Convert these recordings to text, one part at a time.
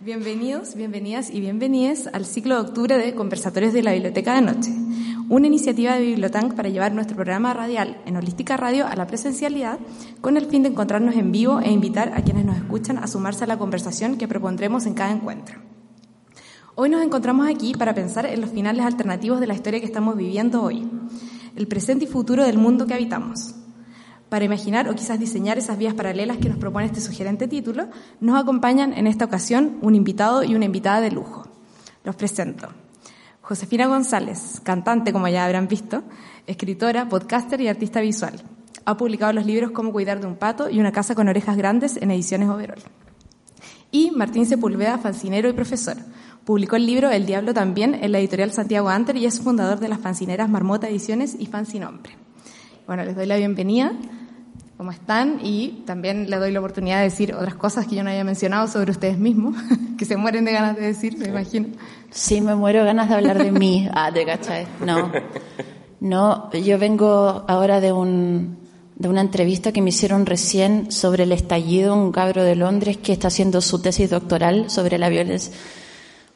Bienvenidos, bienvenidas y bienvenidas al ciclo de octubre de Conversatorios de la Biblioteca de Noche, una iniciativa de Bibliotank para llevar nuestro programa radial en Holística Radio a la presencialidad con el fin de encontrarnos en vivo e invitar a quienes nos escuchan a sumarse a la conversación que propondremos en cada encuentro. Hoy nos encontramos aquí para pensar en los finales alternativos de la historia que estamos viviendo hoy, el presente y futuro del mundo que habitamos. Para imaginar o quizás diseñar esas vías paralelas que nos propone este sugerente título, nos acompañan en esta ocasión un invitado y una invitada de lujo. Los presento. Josefina González, cantante como ya habrán visto, escritora, podcaster y artista visual. Ha publicado los libros Cómo cuidar de un pato y Una casa con orejas grandes en ediciones Overol. Y Martín Sepúlveda, fancinero y profesor. Publicó el libro El Diablo también en la editorial Santiago Anter y es fundador de las fancineras Marmota Ediciones y Fancinombre. Bueno, les doy la bienvenida. ¿Cómo están? Y también les doy la oportunidad de decir otras cosas que yo no había mencionado sobre ustedes mismos, que se mueren de ganas de decir, me imagino. Sí, me muero de ganas de hablar de mí. Ah, de cachai. No. No, yo vengo ahora de un, de una entrevista que me hicieron recién sobre el estallido, un cabro de Londres que está haciendo su tesis doctoral sobre la violencia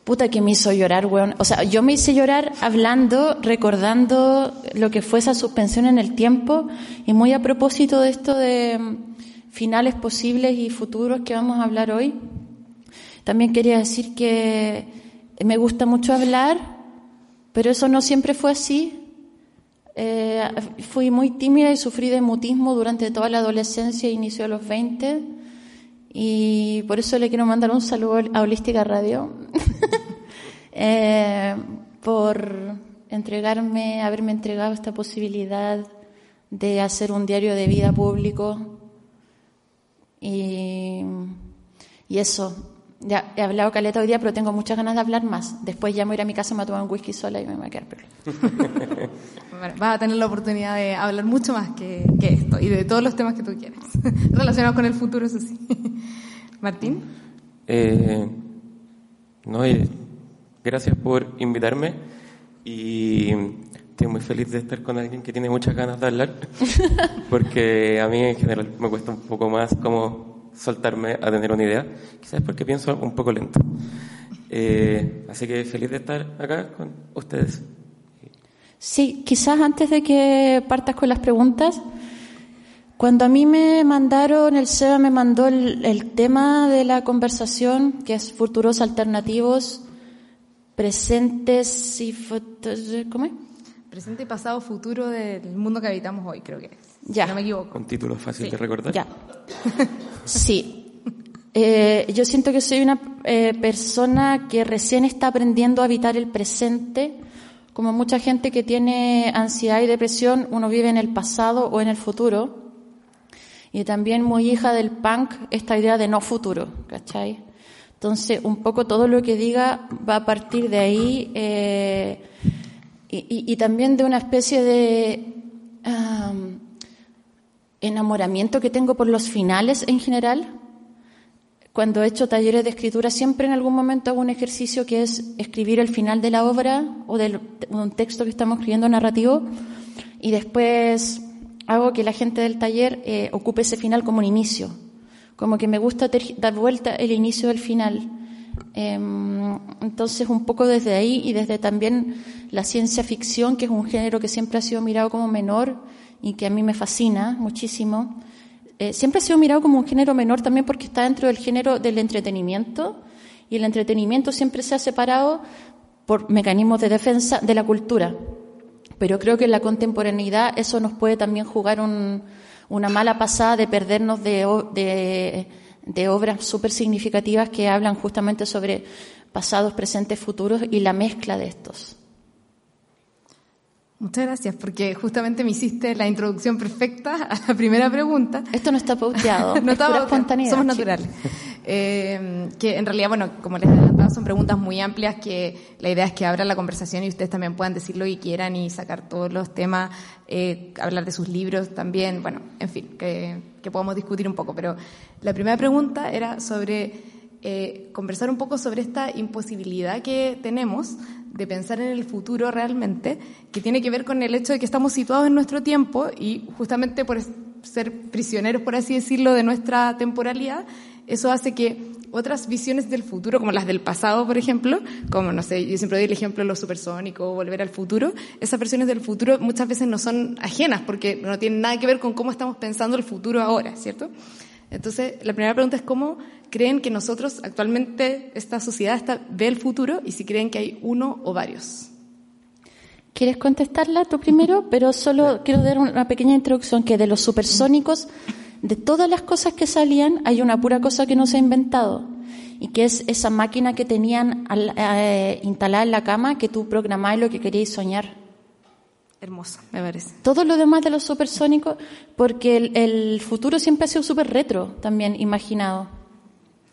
Puta que me hizo llorar, weón. O sea, yo me hice llorar hablando, recordando lo que fue esa suspensión en el tiempo y muy a propósito de esto de mm, finales posibles y futuros que vamos a hablar hoy. También quería decir que me gusta mucho hablar, pero eso no siempre fue así. Eh, fui muy tímida y sufrí de mutismo durante toda la adolescencia e inicio de los 20 y por eso le quiero mandar un saludo a Holística Radio eh, por entregarme, haberme entregado esta posibilidad de hacer un diario de vida público y, y eso. Ya he hablado caleta hoy día, pero tengo muchas ganas de hablar más. Después ya me voy a ir a mi casa, me voy a tomar un whisky sola y me voy a quedar peor. bueno, vas a tener la oportunidad de hablar mucho más que, que esto y de todos los temas que tú quieras, relacionados con el futuro, eso sí. Martín. Eh, no, eh, gracias por invitarme y estoy muy feliz de estar con alguien que tiene muchas ganas de hablar, porque a mí en general me cuesta un poco más como soltarme a tener una idea, quizás porque pienso un poco lento. Eh, así que feliz de estar acá con ustedes. Sí, quizás antes de que partas con las preguntas, cuando a mí me mandaron, el SEBA me mandó el, tema de la conversación, que es futuros alternativos, presentes y ¿cómo es? Presente, pasado, futuro del mundo que habitamos hoy, creo que es. Ya. no me equivoco. Con título fácil de recordar. Ya. Sí. Eh, yo siento que soy una eh, persona que recién está aprendiendo a habitar el presente. Como mucha gente que tiene ansiedad y depresión, uno vive en el pasado o en el futuro. Y también muy hija del punk, esta idea de no futuro, ¿cachai? Entonces, un poco todo lo que diga va a partir de ahí eh, y, también de una especie de enamoramiento que tengo por los finales en general. Cuando he hecho talleres de escritura, siempre en algún momento hago un ejercicio que es escribir el final de la obra o de un texto que estamos escribiendo narrativo y después hago que la gente del taller eh, ocupe ese final como un inicio. Como que me gusta dar vuelta el inicio del final. Em, entonces, un poco desde ahí y desde también la ciencia ficción, que es un género que siempre ha sido mirado como menor, y que a mí me fascina muchísimo. Eh, siempre ha sido mirado como un género menor también porque está dentro del género del entretenimiento y el entretenimiento siempre se ha separado por mecanismos de defensa de la cultura. Pero creo que en la contemporaneidad eso nos puede también jugar una mala pasada de perdernos de, de, obras súper significativas que hablan justamente sobre pasados, presentes, futuros y la mezcla de estos. Muchas gracias, porque justamente me hiciste la introducción perfecta a la primera pregunta. Esto no está pauteado, no está espontaneidad. Somos naturales. eh, que en realidad, bueno, como les adelantaba, son preguntas muy amplias que la idea es que abran la conversación y ustedes también puedan decir lo que quieran y sacar todos los temas, eh, hablar de sus libros también, bueno, en fin, que, que podamos discutir un poco. Pero la primera pregunta era sobre eh, conversar un poco sobre esta imposibilidad que tenemos de pensar en el futuro realmente, que tiene que ver con el hecho de que estamos situados en nuestro tiempo y justamente por ser prisioneros, por así decirlo, de nuestra temporalidad, eso hace que otras visiones del futuro, como las del pasado, por ejemplo, como, no sé, yo siempre doy el ejemplo de lo supersónico, volver al futuro, esas versiones del futuro muchas veces no son ajenas porque no tienen nada que ver con cómo estamos pensando el futuro ahora, ¿cierto? Entonces, la primera pregunta es cómo creen que nosotros actualmente, esta sociedad está, ve el futuro y si creen que hay uno o varios. ¿Quieres contestarla tú primero? Pero solo quiero dar una pequeña introducción que de los supersónicos, de todas las cosas que salían, hay una pura cosa que no se ha inventado y que es esa máquina que tenían eh, instalada en la cama que tú programabas lo que querías soñar. Hermoso, me parece. Todo lo demás de los supersónicos, porque el, futuro siempre ha sido súper retro, también imaginado.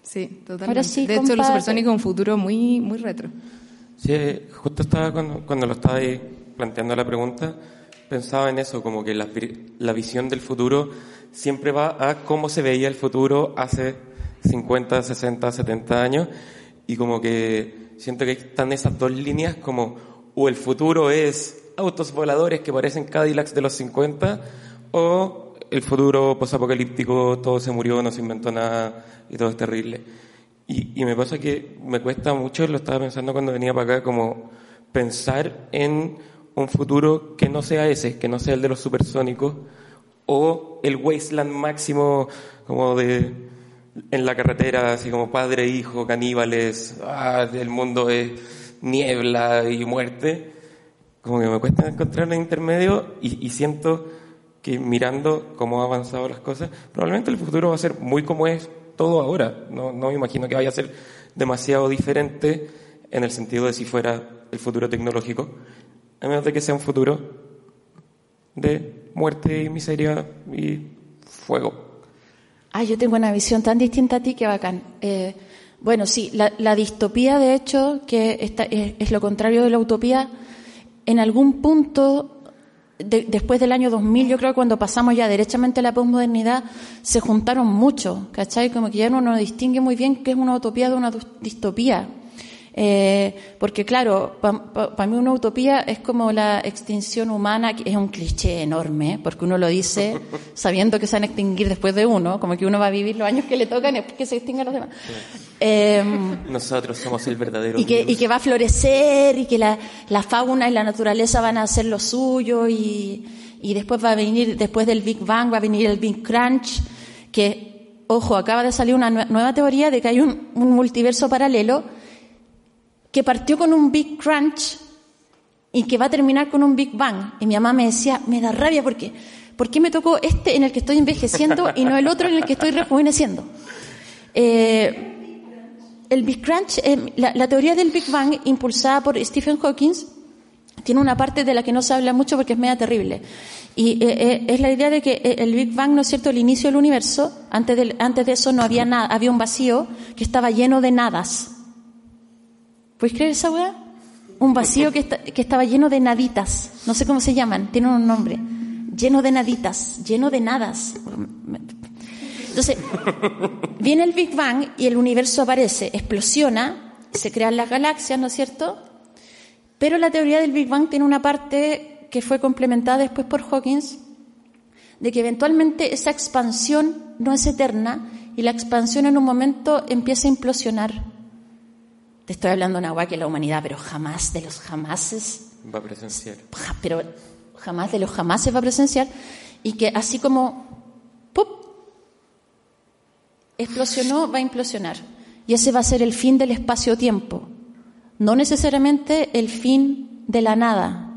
Sí, totalmente. de hecho, los supersónicos es un futuro muy, muy retro. Sí, justo estaba cuando, cuando lo estaba ahí planteando la pregunta, pensaba en eso, como que la, la visión del futuro siempre va a cómo se veía el futuro hace 50, 60, 70 años, y como que siento que están esas dos líneas como, o el futuro es autos voladores que parecen Cadillacs de los 50 o el futuro posapocalíptico, todo se murió, no se inventó nada y todo es terrible. Y, me pasa que me cuesta mucho, lo estaba pensando cuando venía para acá, como pensar en un futuro que no sea ese, que no sea el de los supersónicos o el wasteland máximo como de en la carretera, así como padre, hijo, caníbales, ah, el mundo es niebla y muerte como que me cuesta encontrar un intermedio y, siento que mirando cómo han avanzado las cosas, probablemente el futuro va a ser muy como es todo ahora. No, no me imagino que vaya a ser demasiado diferente en el sentido de si fuera el futuro tecnológico, a menos de que sea un futuro de muerte y miseria y fuego. Ah, yo tengo una visión tan distinta a ti que bacán. Eh, bueno, sí, la, distopía, de hecho, que es, lo contrario de la utopía, en algún punto, después del año 2000, yo creo que cuando pasamos ya derechamente a la posmodernidad, se juntaron mucho, ¿cachai? Como que ya uno no distingue muy bien qué es una utopía de una distopía. Eh, porque claro, para mí una utopía es como la extinción humana, que es un cliché enorme, porque uno lo dice sabiendo que se van a extinguir después de uno, como que uno va a vivir los años que le tocan y que se extingan los demás. Eh, Nosotros somos el verdadero. Y que, y que, va a florecer y que la, la, fauna y la naturaleza van a hacer lo suyo y, y después va a venir, después del Big Bang va a venir el Big Crunch, que, ojo, acaba de salir una nueva teoría de que hay un, un multiverso paralelo que partió con un Big Crunch y que va a terminar con un Big Bang. Y mi mamá me decía, me da rabia porque, ¿por qué me tocó este en el que estoy envejeciendo y no el otro en el que estoy rejuveneciendo? Eh, el Big Crunch, eh, la, teoría del Big Bang, impulsada por Stephen Hawking, tiene una parte de la que no se habla mucho porque es media terrible. Y eh, es la idea de que el Big Bang, ¿no es cierto?, el inicio del universo, antes de, antes de eso no había nada, había un vacío que estaba lleno de nadas. ¿Puedes creer esa weá? Un vacío que, que estaba lleno de naditas. No sé cómo se llaman, tienen un nombre. Lleno de naditas, lleno de nadas. Entonces, viene el Big Bang y el universo aparece, explosiona, se crean las galaxias, ¿no es cierto? Pero la teoría del Big Bang tiene una parte que fue complementada después por Hawkins, de que eventualmente esa expansión no es eterna y la expansión en un momento empieza a implosionar. Te estoy hablando agua que la humanidad, pero jamás de los jamases. Va a presenciar. Pero jamás de los jamases va a presenciar. Y que así como. ¡pup! Explosionó, va a implosionar. Y ese va a ser el fin del espacio-tiempo. No necesariamente el fin de la nada.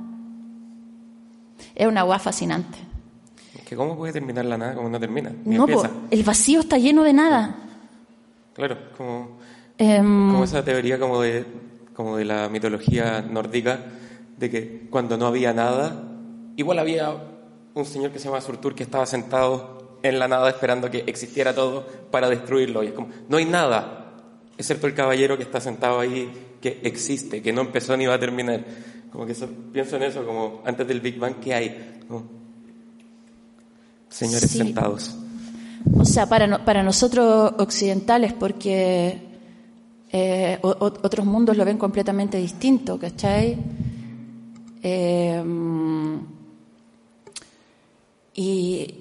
Es una agua fascinante. que ¿Cómo puede terminar la nada como no termina? no, el vacío está lleno de nada. Claro, como como esa teoría como de, como de la mitología nórdica, de que cuando no había nada, igual había un señor que se llama Surtur que estaba sentado en la nada esperando que existiera todo para destruirlo. Y es como, no hay nada, excepto el caballero que está sentado ahí, que existe, que no empezó ni va a terminar. Como que pienso en eso, como antes del Big Bang, ¿qué hay? señores sentados. O sea, para, para nosotros occidentales, porque eh, otros mundos lo ven completamente distinto, ¿cachai? Eh, y,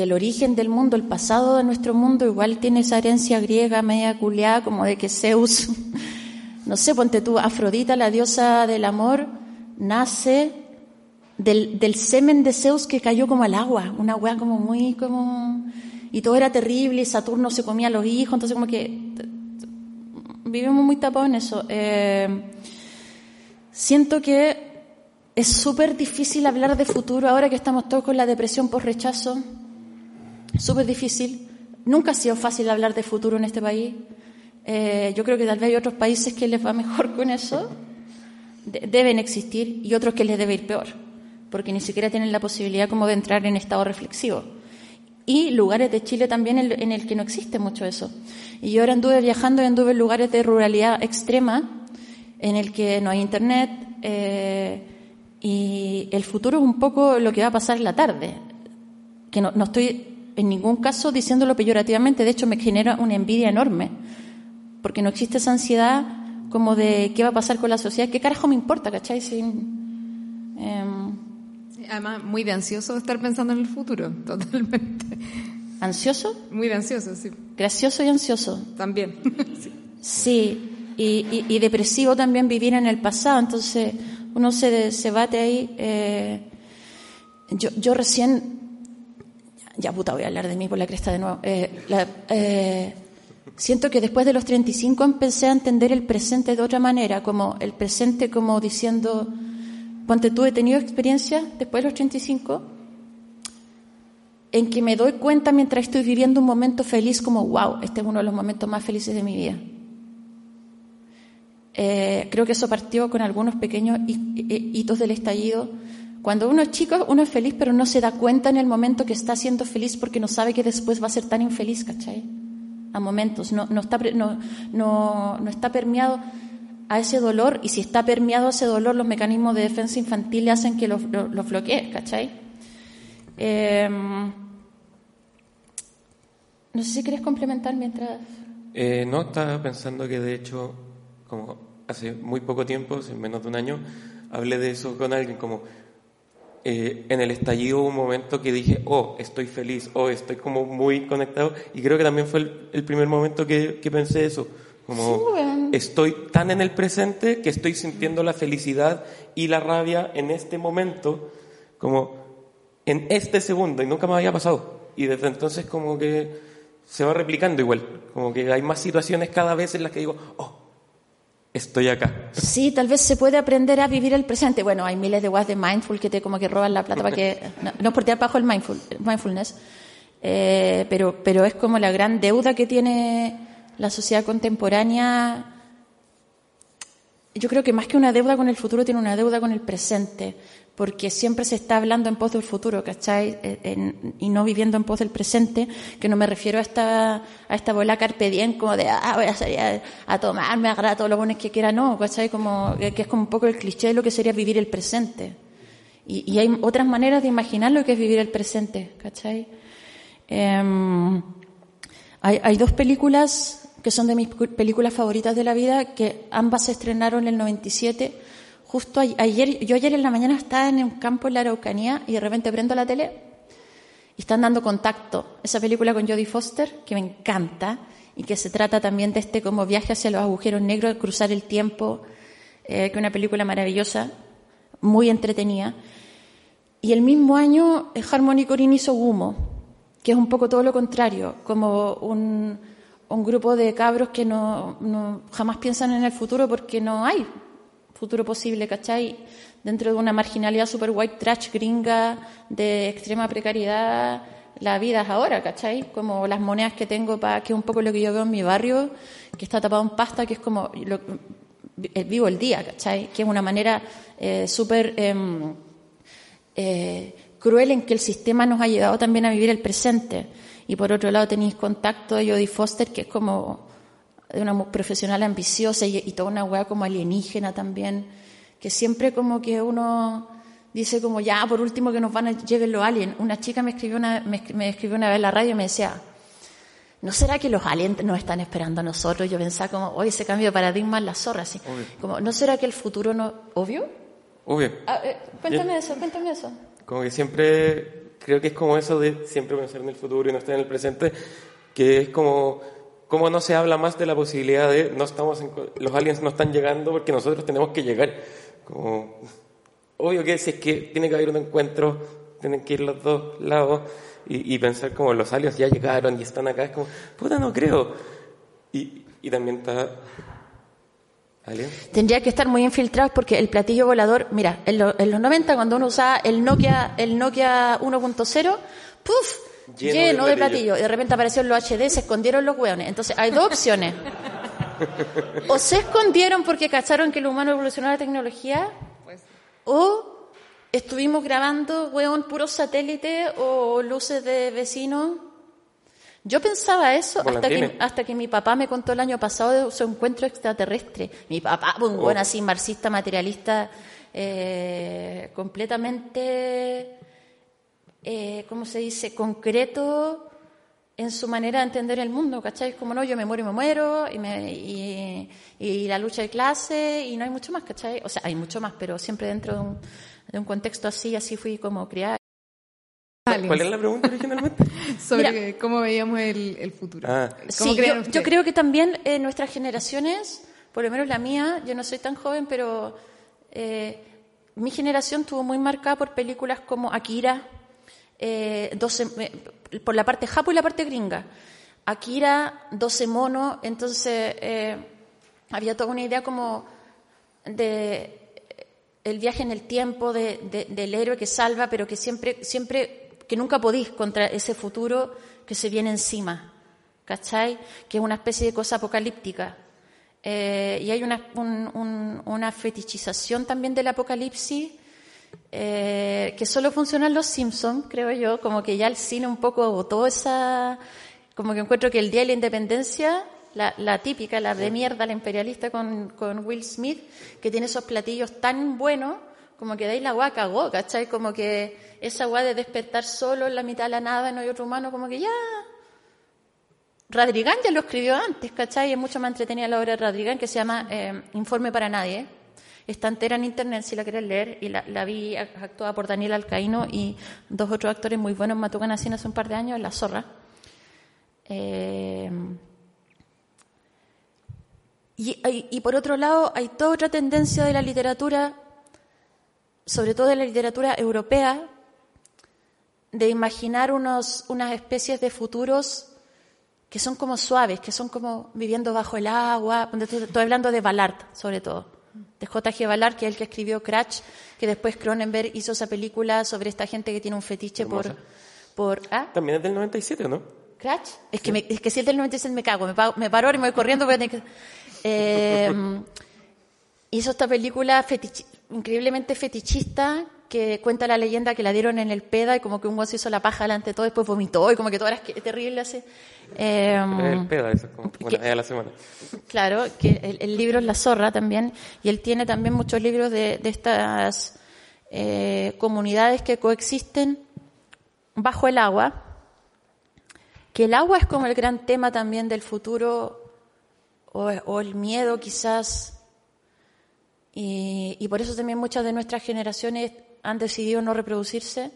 el origen del mundo, el pasado de nuestro mundo, igual tiene esa herencia griega media culiada, como de que Zeus, no sé, ponte tú, Afrodita, la diosa del amor, nace del, del semen de Zeus que cayó como al agua, una weá como muy, como... Y todo era terrible, y Saturno se comía a los hijos, entonces como que vivimos muy tapados en eso. Eh, siento que es súper difícil hablar de futuro ahora que estamos todos con la depresión por rechazo. Súper difícil. Nunca ha sido fácil hablar de futuro en este país. Eh, yo creo que tal vez hay otros países que les va mejor con eso. deben existir y otros que les debe ir peor. Porque ni siquiera tienen la posibilidad como de entrar en estado reflexivo. Y lugares de Chile también en, el que no existe mucho eso. Y yo ahora anduve viajando y anduve en lugares de ruralidad extrema en el que no hay internet, eh, y el futuro es un poco lo que va a pasar en la tarde, que no, estoy en ningún caso diciéndolo peyorativamente, de hecho me genera una envidia enorme, porque no existe esa ansiedad como de qué va a pasar con la sociedad, qué carajo me importa, ¿cachai? Sin, em, además, muy de ansioso estar pensando en el futuro, totalmente. ¿Ansioso? Muy de ansioso, sí. Gracioso y ansioso. También. sí, y, y depresivo también vivir en el pasado, entonces uno se, se bate ahí. Eh, yo, yo recién, ya puta, voy a hablar de mí por la cresta de nuevo. Eh, eh, siento que después de los 35 empecé a entender el presente de otra manera, como el presente como diciendo, ponte tú, he tenido experiencia después de los 35 en que me doy cuenta mientras estoy viviendo un momento feliz como, wow, este es uno de los momentos más felices de mi vida. Eh, creo que eso partió con algunos pequeños hitos del estallido. Cuando uno es chico, uno es feliz, pero no se da cuenta en el momento que está siendo feliz porque no sabe que después va a ser tan infeliz, ¿cachai? A momentos. No, no, está, no, no, está permeado a ese dolor y si está permeado ese dolor, los mecanismos de defensa infantil le hacen que lo, lo, bloquee, ¿cachai? Em, no sé si quieres complementar mientras... Eh, no, estaba pensando que de hecho como hace muy poco tiempo, hace menos de un año, hablé de eso con alguien, como eh, en el estallido hubo un momento que dije, oh, estoy feliz, oh, estoy como muy conectado, y creo que también fue el, primer momento que, que, pensé eso, como estoy tan en el presente que estoy sintiendo la felicidad y la rabia en este momento, como en este segundo, y nunca me había pasado, y desde entonces como que se va replicando igual, como que hay más situaciones cada vez en las que digo, oh, estoy acá. Sí, tal vez se puede aprender a vivir el presente. Bueno, hay miles de guas de mindful que te como que roban la plata para que no, no por tirar bajo el mindful, mindfulness, eh, pero pero es como la gran deuda que tiene la sociedad contemporánea. Yo creo que más que una deuda con el futuro tiene una deuda con el presente porque siempre se está hablando en pos del futuro, ¿cachai? Eh, y no viviendo en pos del presente, que no me refiero a esta, a esta bola carpe diem, como de, ah, voy a salir a, tomarme, a agarrar todos los buenos que quiera, no, ¿cachai? Como, que es como un poco el cliché de lo que sería vivir el presente. Y, hay otras maneras de imaginar lo que es vivir el presente, ¿cachai? Em, hay, hay dos películas que son de mis películas favoritas de la vida, que ambas se estrenaron en el 97, Justo ayer, yo ayer en la mañana estaba en un campo en la Araucanía y de repente prendo la tele y están dando contacto. Esa película con Jodie Foster, que me encanta y que se trata también de este como viaje hacia los agujeros negros, cruzar el tiempo, eh, que es una película maravillosa, muy entretenida. Y el mismo año eh, Harmony Corinne hizo Gumo, que es un poco todo lo contrario, como un, un grupo de cabros que no, jamás piensan en el futuro porque no hay futuro posible, ¿cachai? Dentro de una marginalidad super white trash gringa de extrema precariedad, la vida es ahora, ¿cachai? Como las monedas que tengo para, que es un poco lo que yo veo en mi barrio, que está tapado en pasta, que es como lo, eh, vivo el día, ¿cachai? Que es una manera eh, súper em, eh, cruel en que el sistema nos ha llevado también a vivir el presente. Y por otro lado tenéis contacto de Jodie Foster, que es como de una profesional ambiciosa y, toda una weá como alienígena también, que siempre como que uno dice como ya, por último que nos van a llegar los aliens. Una chica me escribió una, me, escribió una vez en la radio y me decía, ¿no será que los aliens nos están esperando a nosotros? Yo pensaba como, oye, ese cambio de paradigma es la zorra, así. Como, ¿no será que el futuro no... ¿Obvio? Obvio. Ah, eh, cuéntame eso, cuéntame eso. Como que siempre, creo que es como eso de siempre pensar en el futuro y no estar en el presente, que es como, como no se habla más de la posibilidad de, no estamos los aliens no están llegando porque nosotros tenemos que llegar. Como, obvio que si es que tiene que haber un encuentro, tienen que ir los dos lados y, pensar como los aliens ya llegaron y están acá, es como, puta, no creo. Y, y también está Tendría que estar muy infiltrados porque el platillo volador, mira, en, los 90 cuando uno usaba el Nokia, el Nokia 1.0, ¡puf! Lleno, de, platillo. Y de repente apareció los HD, se escondieron los hueones. Entonces, hay dos opciones. O se escondieron porque cacharon que el humano evolucionó la tecnología, o estuvimos grabando, hueón, puros satélites o luces de vecinos yo pensaba eso hasta que, hasta que mi papá me contó el año pasado de su encuentro extraterrestre. Mi papá, un buen oh. así marxista, materialista, eh, completamente, eh, ¿cómo se dice?, concreto en su manera de entender el mundo, ¿cachai? Como no, yo me muero y me muero, y, me, y, y, la lucha de clase, y no hay mucho más, ¿cachai? O sea, hay mucho más, pero siempre dentro de un, de un contexto así, así fui como criada. ¿Cuál es la pregunta originalmente? Sobre cómo veíamos el, futuro. Ah. Sí, yo, creo que también eh, nuestras generaciones, por lo menos la mía, yo no soy tan joven, pero eh, mi generación tuvo muy marcada por películas como Akira, eh, por la parte japo y la parte gringa. Akira, 12 monos, entonces había toda una idea como de el viaje en el tiempo del héroe que salva, pero que siempre, siempre que nunca podéis contra ese futuro que se viene encima, ¿cachai? Que es una especie de cosa apocalíptica. Eh, y hay una, una, fetichización también del apocalipsis eh, que solo funciona en Los Simpsons, creo yo, como que ya el cine un poco agotó esa... Como que encuentro que el Día de la Independencia, la, típica, la de mierda, la imperialista con, con Will Smith, que tiene esos platillos tan buenos, como que de la agua cagó, ¿cachai? Como que esa weá de despertar solo en la mitad de la nada, no hay otro humano, como que ya. Radrigán ya lo escribió antes, ¿cachai? Es mucho más entretenida la obra de Radrigán que se llama eh, Informe para Nadie. Está entera en internet si la quieres leer y la, vi actuada por Daniel Alcaíno y dos otros actores muy buenos, Matucan así hace un par de años, La Zorra. Eh, y, por otro lado, hay toda otra tendencia de la literatura, sobre todo de la literatura europea, de imaginar unos, unas especies de futuros que son como suaves, que son como viviendo bajo el agua. Estoy hablando de Ballard, sobre todo, de J.G. Ballard, que es el que escribió Crash, que después Cronenberg hizo esa película sobre esta gente que tiene un fetiche por... por ¿ah? También es del 97, ¿no? ¿Crash? Es, que es que si es del 97 me cago, me, me paro y me voy corriendo. Eh, hizo esta película increíblemente fetichista que cuenta la leyenda que la dieron en el PEDA y como que un guaso hizo la paja delante de todo, después vomitó y como que todo era terrible así. Em, el PEDA, eso, como una la semana. Claro, que el, libro es La Zorra también, y él tiene también muchos libros de, estas eh, comunidades que coexisten bajo el agua, que el agua es como el gran tema también del futuro o, o el miedo quizás y, por eso también muchas de nuestras generaciones han decidido no reproducirse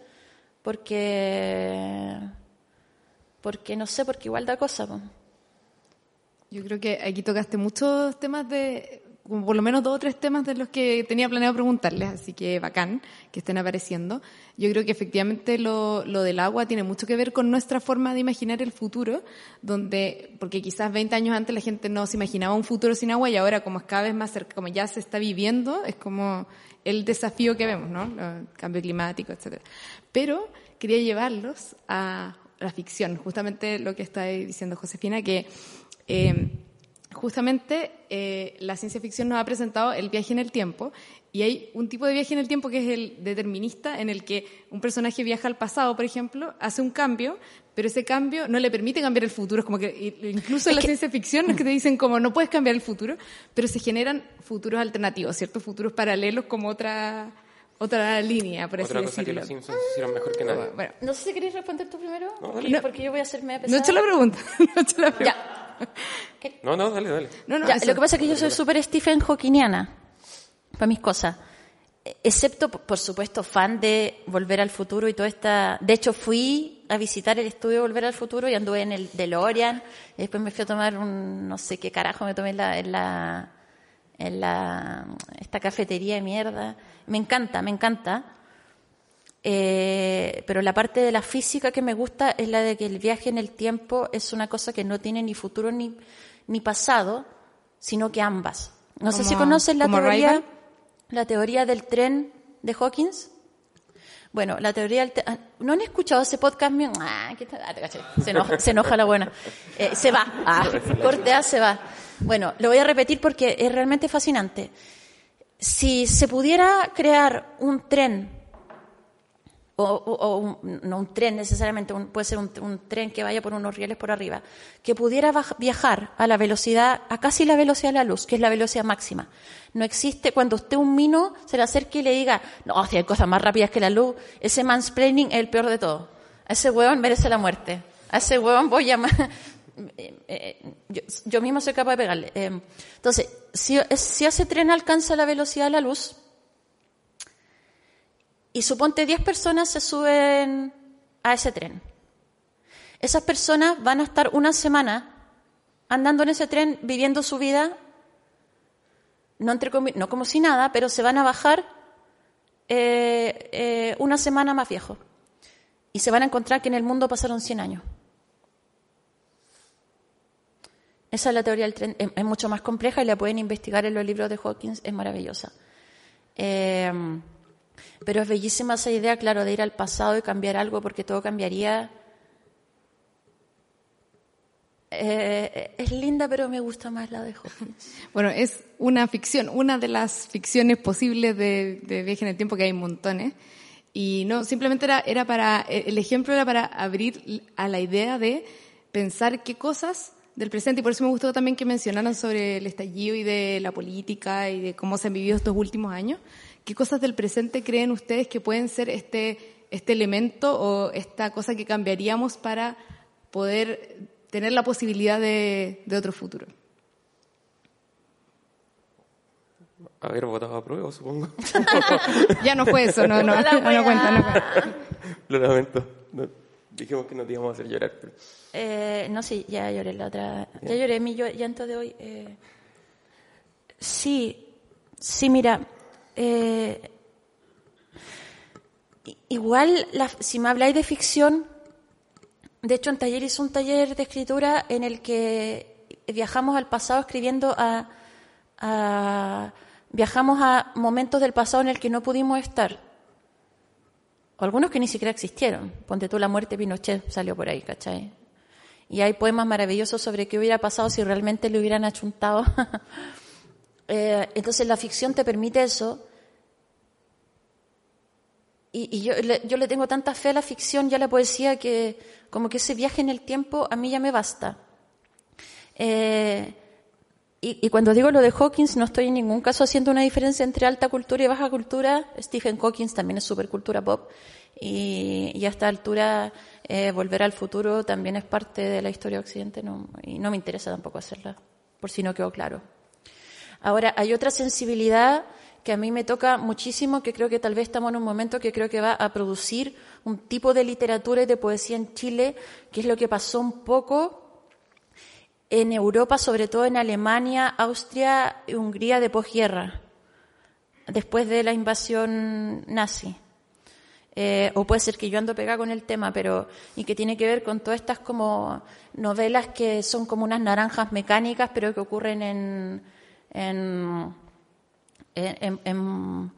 porque, porque no sé, porque igual da cosa. Yo creo que aquí tocaste muchos temas de, por lo menos dos o tres temas de los que tenía planeado preguntarles, así que bacán que estén apareciendo. Yo creo que efectivamente lo, lo, del agua tiene mucho que ver con nuestra forma de imaginar el futuro, donde, porque quizás 20 años antes la gente no se imaginaba un futuro sin agua y ahora como es cada vez más cerca, como ya se está viviendo, es como el desafío que vemos, ¿no? El cambio climático, etcétera. Pero quería llevarlos a la ficción, justamente lo que está diciendo Josefina, que eh, justamente eh, la ciencia ficción nos ha presentado el viaje en el tiempo y hay un tipo de viaje en el tiempo que es el determinista, en el que un personaje viaja al pasado, por ejemplo, hace un cambio, pero ese cambio no le permite cambiar el futuro. Es como que incluso en la ciencia ficción es que te dicen como no puedes cambiar el futuro, pero se generan futuros alternativos, ciertos futuros paralelos como otra otra línea, por Otra así cosa que los Simpsons hicieron mejor que. Bueno, No sé si queréis responder tú primero, porque, No. porque yo voy a hacerme no he pesada. hecho la pregunta. No he hecho la pregunta. Ya. No, no, dale, dale. No, no, Ya, eso. lo que pasa es que yo soy súper Stephen Hawkiniana para mis cosas. Excepto, por- por supuesto, fan de Volver al Futuro y toda esta... De hecho, fui a visitar el estudio de Volver al Futuro y anduve en el DeLorean. Y después me fui a tomar un... No sé qué carajo me tomé en la... En la en la esta cafetería de mierda. Me encanta, me encanta. Eh, pero la parte de la física que me gusta es la de que el viaje en el tiempo es una cosa que no tiene ni futuro ni, ni pasado, sino que ambas. No sé si conocen la teoría, la teoría del tren de Hawkins. Bueno, la teoría del te- ah, ¿No han escuchado ese podcast mío? Ah, ¿qué tal? Ah, te caché. se, enoja, se enoja la buena. Eh, se va. Ah, cortea, se va. Bueno, lo voy a repetir porque es realmente fascinante. Si se pudiera crear un tren o, o- o un- no un tren necesariamente, un- puede ser un, un tren que vaya por unos rieles por arriba, que pudiera viajar a la velocidad, a casi la velocidad de la luz, que es la velocidad máxima. No existe cuando usted un mino se le acerque y le diga, no, si hay cosas más rápidas que la luz, ese mansplaining es el peor de todo. A ese huevón merece la muerte. A ese huevón voy a. Eh, eh, yo, yo mismo soy capaz de pegarle. Eh, entonces, si, si ese tren alcanza la velocidad de la luz, y suponte 10 personas se suben a ese tren. Esas personas van a estar una semana andando en ese tren, viviendo su vida, no, como si nada, pero se van a bajar eh, eh, una semana más viejos. Y se van a encontrar que en el mundo pasaron 100 años. Esa es la teoría del tren. Es, es mucho más compleja y la pueden investigar en los libros de Hawkins. Es maravillosa. Eh, pero es bellísima esa idea, claro, de ir al pasado y cambiar algo porque todo cambiaría. Eh, es linda, pero me gusta más la de Hawkins. Bueno, es una ficción, una de las ficciones posibles de, de viaje en el tiempo, que hay montones. Y no, simplemente era, era para, el ejemplo era para abrir a la idea de pensar qué cosas del presente, y por eso me gustó también que mencionaran sobre el estallido y de la política y de cómo se han vivido estos últimos años. ¿Qué cosas del presente creen ustedes que pueden ser este, este elemento o esta cosa que cambiaríamos para poder tener la posibilidad de, de otro futuro? Haber votado a prueba, supongo. Ya no fue eso, no, no, no, no cuenta, no cuenta. Lo lamento. No, dijimos que no te íbamos a hacer llorar. pero- Eh, no, sí, ya lloré la otra. Ya lloré mi llanto de hoy. eh. sí, sí, mira. Eh, igual, si me habláis de ficción, de hecho en taller hice un taller de escritura en el que viajamos al pasado escribiendo a, viajamos a momentos del pasado en el que no pudimos estar. Algunos que ni siquiera existieron. Ponte tú la muerte de Pinochet salió por ahí, ¿cachai? Y hay poemas maravillosos sobre qué hubiera pasado si realmente le hubieran achuntado. Eh, entonces la ficción te permite eso. Y, yo, le, yo le tengo tanta fe a la ficción y a la poesía que como que ese viaje en el tiempo a mí ya me basta. Eh, y, cuando digo lo de Hawkins, no estoy en ningún caso haciendo una diferencia entre alta cultura y baja cultura. Stephen Hawking también es supercultura pop. Y, a esta altura, eh, Volver al futuro también es parte de la historia de Occidente. Y no me interesa tampoco hacerla, por si no quedó claro. Ahora, hay otra sensibilidad que a mí me toca muchísimo, que creo que tal vez estamos en un momento que creo que va a producir un tipo de literatura y de poesía en Chile, que es lo que pasó un poco en Europa, sobre todo en Alemania, Austria y Hungría de posguerra, después de la invasión nazi. Eh, o puede ser que yo ando pegada con el tema, pero y que tiene que ver con todas estas como novelas que son como unas naranjas mecánicas, pero que ocurren en en, en, en,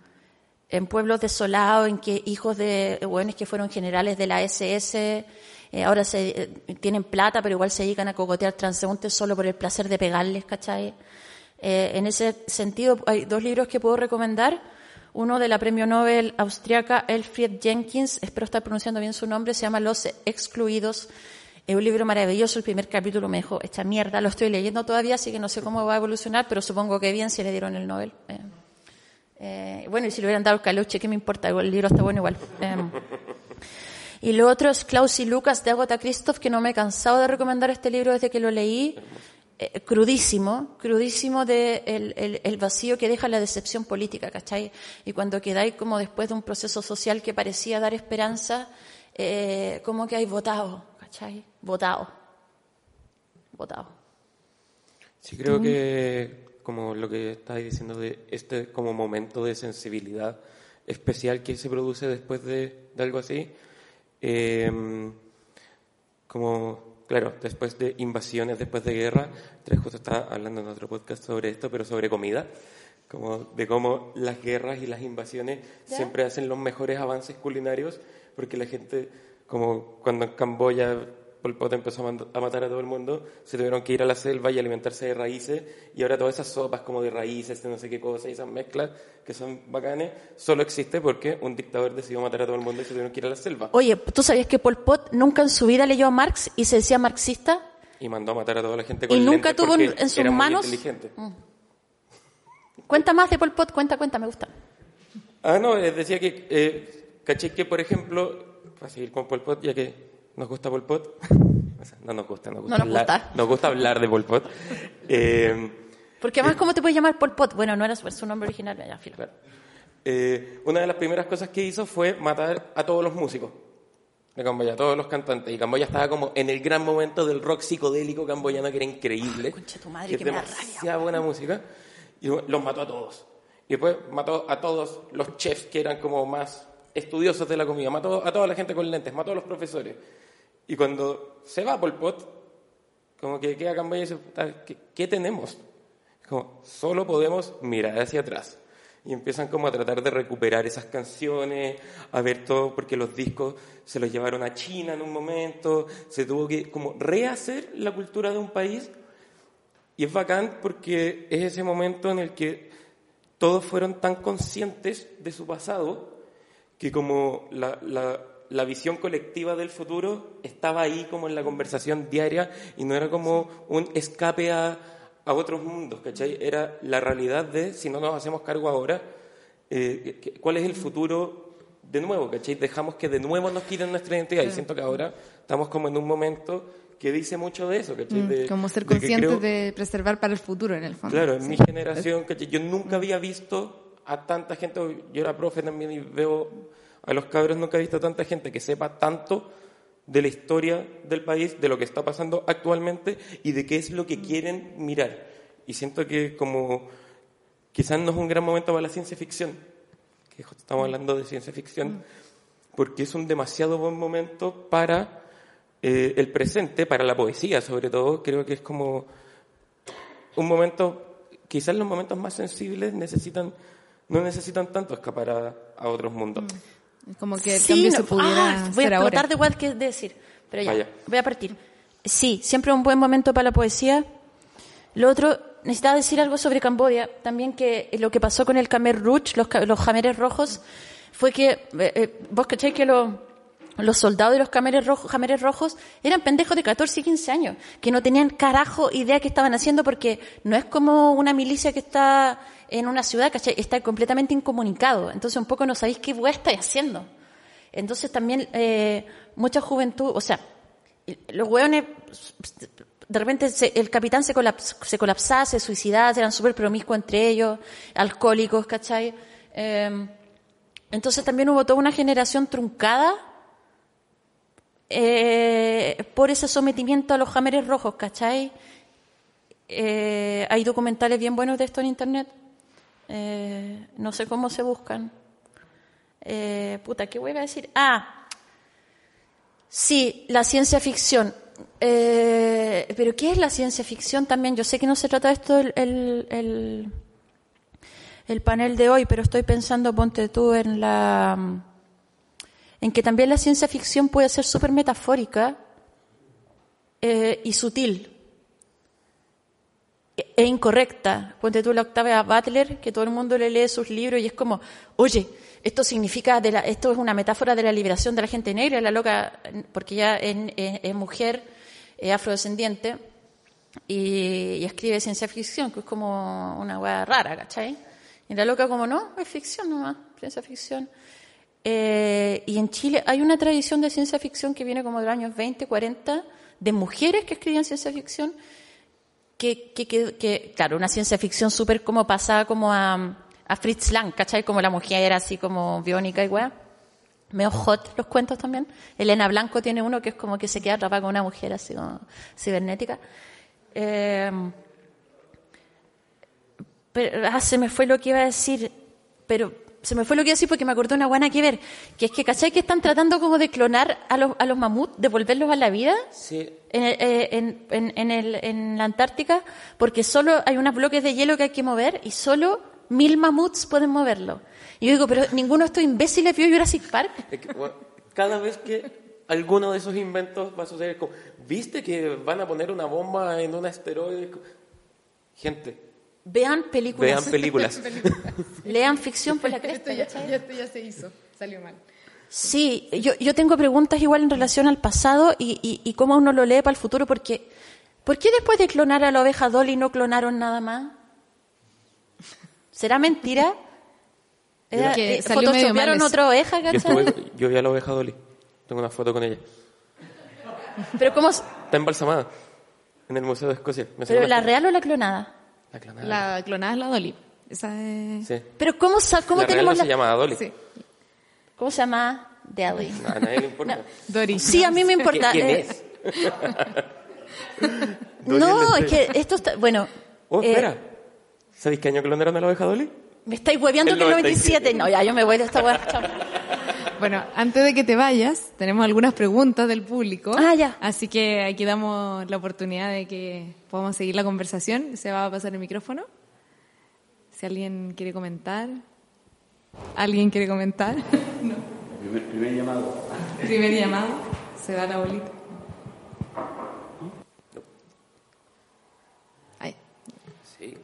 en pueblos desolados, en que hijos de hueones que fueron generales de la SS eh, ahora se, eh, tienen plata, pero igual se dedican a cogotear transeúntes solo por el placer de pegarles, ¿cachai? Eh, en ese sentido, hay dos libros que puedo recomendar. Uno de la premio Nobel austriaca Elfried Jenkins, espero estar pronunciando bien su nombre, se llama Los Excluidos. Es un libro maravilloso, el primer capítulo me dejó esta mierda, lo estoy leyendo todavía, así que no sé cómo va a evolucionar, pero supongo que bien si le dieron el Nobel. Eh, eh, bueno, y si le hubieran dado el caluche, ¿qué me importa? El libro está bueno igual. Eh, y lo otro es Klaus y Lucas de Agatha Christoph, que no me he cansado de recomendar este libro desde que lo leí. Crudísimo, crudísimo de el, el, el, vacío que deja la decepción política, ¿cachai? Y cuando quedáis como después de un proceso social que parecía dar esperanza, eh, como que hay votado, ¿cachai? Votado. Votado. Sí, creo que como lo que estáis diciendo de este como momento de sensibilidad especial que se produce después de, de algo así, eh, como claro, después de invasiones, después de guerra, Tres justo está hablando en otro podcast sobre esto, pero sobre comida, como de cómo las guerras y las invasiones siempre hacen los mejores avances culinarios, porque la gente, como cuando en Camboya Pol Pot empezó a matar a todo el mundo, se tuvieron que ir a la selva y alimentarse de raíces, y ahora todas esas sopas como de raíces, de no sé qué cosa, y esas mezclas que son bacanes, solo existe porque un dictador decidió matar a todo el mundo y se tuvieron que ir a la selva. Oye, ¿tú sabías que Pol Pot nunca en su vida leyó a Marx y se decía marxista? Y mandó a matar a toda la gente con Y nunca tuvo en sus era manos... Muy inteligente. Mm. Cuenta más de Pol Pot, cuenta, cuenta, me gusta. Ah, no, decía que, eh, caché que, por ejemplo, para seguir con Pol Pot, ya que nos gusta Pol Pot, o sea, no nos gusta, nos gusta, no nos, hablar, gusta. nos gusta hablar de Pol Pot. Eh, Porque además, ¿cómo te puedes llamar Pol Pot? Bueno, no era su nombre original, ya, filo. Claro. Eh, una de las primeras cosas que hizo fue matar a todos los músicos de Camboya, a todos los cantantes. Y Camboya estaba como en el gran momento del rock psicodélico camboyano, que era increíble. Ay, concha tu madre, que que me da demasiada rabia. buena música. Y los mató a todos. Y después mató a todos los chefs que eran como más estudiosos de la comida. Mató a toda la gente con lentes, mató a los profesores. Y cuando se va Pol Pot, como que queda Camboya y dice, "Puta, ¿qué, tenemos? Solo podemos mirar hacia atrás. Y empiezan como a tratar de recuperar esas canciones, a ver todo, porque los discos se los llevaron a China en un momento, se tuvo que como rehacer la cultura de un país. Y es bacán porque es ese momento en el que todos fueron tan conscientes de su pasado que como la, la, la visión colectiva del futuro estaba ahí como en la conversación diaria y no era como un escape a, a otros mundos, ¿cachai? Era la realidad de, si no nos hacemos cargo ahora, eh, ¿cuál es el futuro de nuevo, ¿cachai? Dejamos que de nuevo nos quiten nuestra identidad y siento que ahora estamos como en un momento que dice mucho de eso, ¿cachai? Mm, De- como ser de conscientes creo- de preservar para el futuro, en el fondo. Claro, en Sí. mi generación, ¿cachai? yo nunca había visto a tanta gente, yo era profe también y veo a los cabros, nunca he visto a tanta gente que sepa tanto de la historia del país, de lo que está pasando actualmente y de qué es lo que quieren mirar. Y siento que como quizás no es un gran momento para la ciencia ficción, que estamos hablando de ciencia ficción, porque es un demasiado buen momento para eh, el presente, para la poesía sobre todo, creo que es como un momento, quizás los momentos más sensibles necesitan, no necesitan tanto escapar a, a otros mundos. Es como que el Sí, cambio no- se pudiera ah, voy a ahora. tratar de igual que decir, pero ya, Vaya. voy a partir. Sí, siempre un buen momento para la poesía. Lo otro, necesitaba decir algo sobre Camboya, también que lo que pasó con el Khmer Rouge, los, los jameres rojos, fue que, eh, eh, vos cacháis que los, los soldados de los jameres rojos, jameres rojos eran pendejos de 14 y 15 años, que no tenían carajo idea qué estaban haciendo porque no es como una milicia que está en una ciudad, ¿cachai? Está completamente incomunicado. Entonces un poco no sabéis qué hueá estáis haciendo. Entonces también eh, mucha juventud, o sea, los hueones, de repente se- el capitán se, colaps- se colapsaba, se suicidaba, eran súper promiscuos entre ellos, alcohólicos, ¿cachai? Eh, entonces también hubo toda una generación truncada eh, por ese sometimiento a los jameres rojos, ¿cachai? Eh, hay documentales bien buenos de esto en internet. Eh, no sé cómo se buscan. Eh, puta, ¿qué voy a decir? Ah, sí, la ciencia ficción. Eh, pero ¿qué es la ciencia ficción también? Yo sé que no se trata de esto el, el, el, el panel de hoy, pero estoy pensando, ponte tú, en la en que también la ciencia ficción puede ser súper metafórica y sutil e, incorrecta. Ponte tú la Octavia Butler, que todo el mundo le lee sus libros y es como, oye, esto significa, de la, esto es una metáfora de la liberación de la gente negra, la loca, porque ella es, mujer, es afrodescendiente y, escribe ciencia ficción, que es como una weá rara, ¿cachai? Y la loca como, no, es ficción nomás, ciencia ficción. Eh, y en Chile hay una tradición de ciencia ficción que viene como de los años 20, 40, de mujeres que escribían ciencia ficción, que, claro, una ciencia ficción súper como pasada como a, a, Fritz Lang, ¿cachai? Como la mujer así como biónica y weá. Medio hot los cuentos también. Elena Blanco tiene uno que es como que se queda atrapada con una mujer así como cibernética. Eh, pero, ah, se me fue lo que iba a decir, pero se me fue lo que iba a decir porque me acordé una buena que ver, que es que, ¿cachai? Que están tratando como de clonar a los, a los mamuts, de volverlos a la vida sí. en, eh, en, en, el, en la Antártica, porque solo hay unos bloques de hielo que hay que mover y solo mil mamuts pueden moverlo. Y yo digo, pero ninguno de estos imbéciles vio Jurassic Park. cada vez que alguno de esos inventos va a suceder, como, ¿viste que van a poner una bomba en un asteroide? Gente, Vean películas. Vean películas. Lean ficción por la cresta. Esto ya, ya, se hizo, salió mal. Sí, yo, yo tengo preguntas igual en relación al pasado y, y, y cómo uno lo lee para el futuro, porque ¿por qué después de clonar a la oveja Dolly no clonaron nada más? ¿Será mentira? Eh, ¿Photoshopearon otra oveja, yo, yo, vi a la oveja Dolly. Tengo una foto con ella. ¿Pero cómo? Está embalsamada en el Museo de Escocia. ¿Pero la real o la clonada? La clonada. La clonada es la Dolly. Esa es... Sí. Pero ¿cómo, cómo la tenemos real no se llama Dolly. Sí. ¿Cómo se llama? Dolly. a nadie le importa. Dory. Sí, a mí me importa. ¿Quién eh, es? no, es que esto está... Bueno... Oh, espera. Eh, ¿Sabéis qué año clonaron a la oveja Dolly? Me estáis hueveando el que el 97. No, ya yo me voy de esta hueá. Bueno, antes de que te vayas, tenemos algunas preguntas del público. Ah, ya. Así que aquí damos la oportunidad de que podamos seguir la conversación. Se va a pasar el micrófono. Si alguien quiere comentar. ¿Alguien quiere comentar? no. Primer, llamado. Primer llamado. Se da la bolita. Ahí. Sí.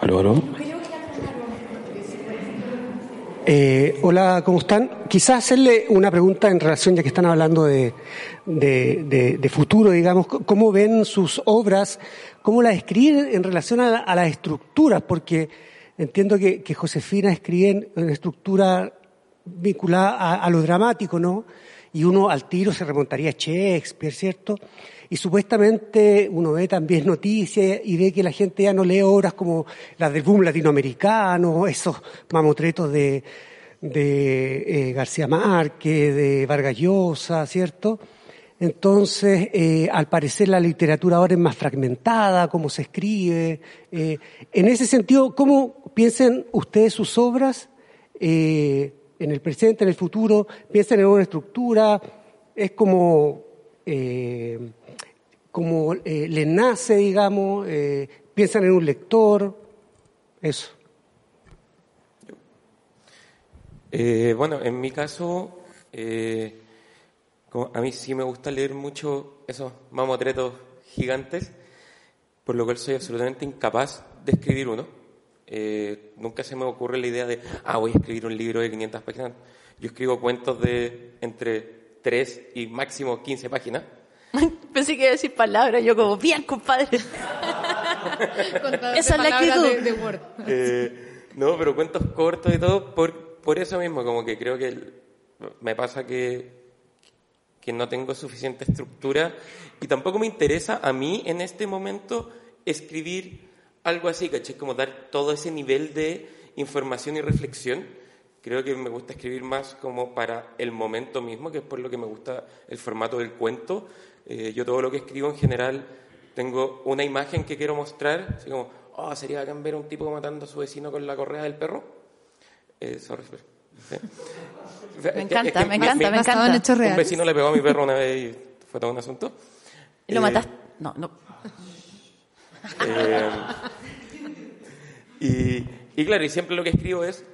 ¿Aló, aló? Eh, hola, ¿cómo están? Quizás hacerle una pregunta en relación, ya que están hablando de, de, futuro, digamos, ¿cómo ven sus obras? ¿Cómo las escriben en relación a, las estructuras? Porque entiendo que, Josefina escribe en una estructura vinculada a, lo dramático, ¿no? Y uno al tiro se remontaría a Shakespeare, ¿cierto? Y supuestamente uno ve también noticias y ve que la gente ya no lee obras como las del boom latinoamericano, esos mamotretos de, de eh, García Márquez, de Vargas Llosa, ¿cierto? Entonces, eh, al parecer la literatura ahora es más fragmentada, cómo se escribe. Eh, en ese sentido, ¿cómo piensan ustedes sus obras en el presente, en el futuro? ¿Piensan en una estructura? ¿Es como como eh, les nace, digamos, eh, piensan en un lector, eso. Eh, bueno, en mi caso, a mí sí me gusta leer mucho esos mamotretos gigantes, por lo cual soy absolutamente incapaz de escribir uno. nunca se me ocurre la idea de, ah, voy a escribir un libro de 500 páginas. Yo escribo cuentos de entre 3 y máximo 15 páginas Pensé que iba a decir palabras, yo como, bien, compadre. Esa es la actitud. Eh, no, pero cuentos cortos y todo, por, por eso mismo, como que creo que me pasa que, que no tengo suficiente estructura y tampoco me interesa a mí en este momento escribir algo así, ¿caché? Como dar todo ese nivel de información y reflexión. Creo que me gusta escribir más como para el momento mismo, que es por lo que me gusta el formato del cuento, eh, yo todo lo que escribo en general tengo una imagen que quiero mostrar, así como, oh, sería bacán ver un tipo matando a su vecino con la correa del perro. Eh, sorry, Me encanta, me encanta, me encanta. Un vecino le pegó a mi perro una vez y fue todo un asunto. ¿Y lo eh, mataste? No, no. y, y claro, y siempre lo que escribo es,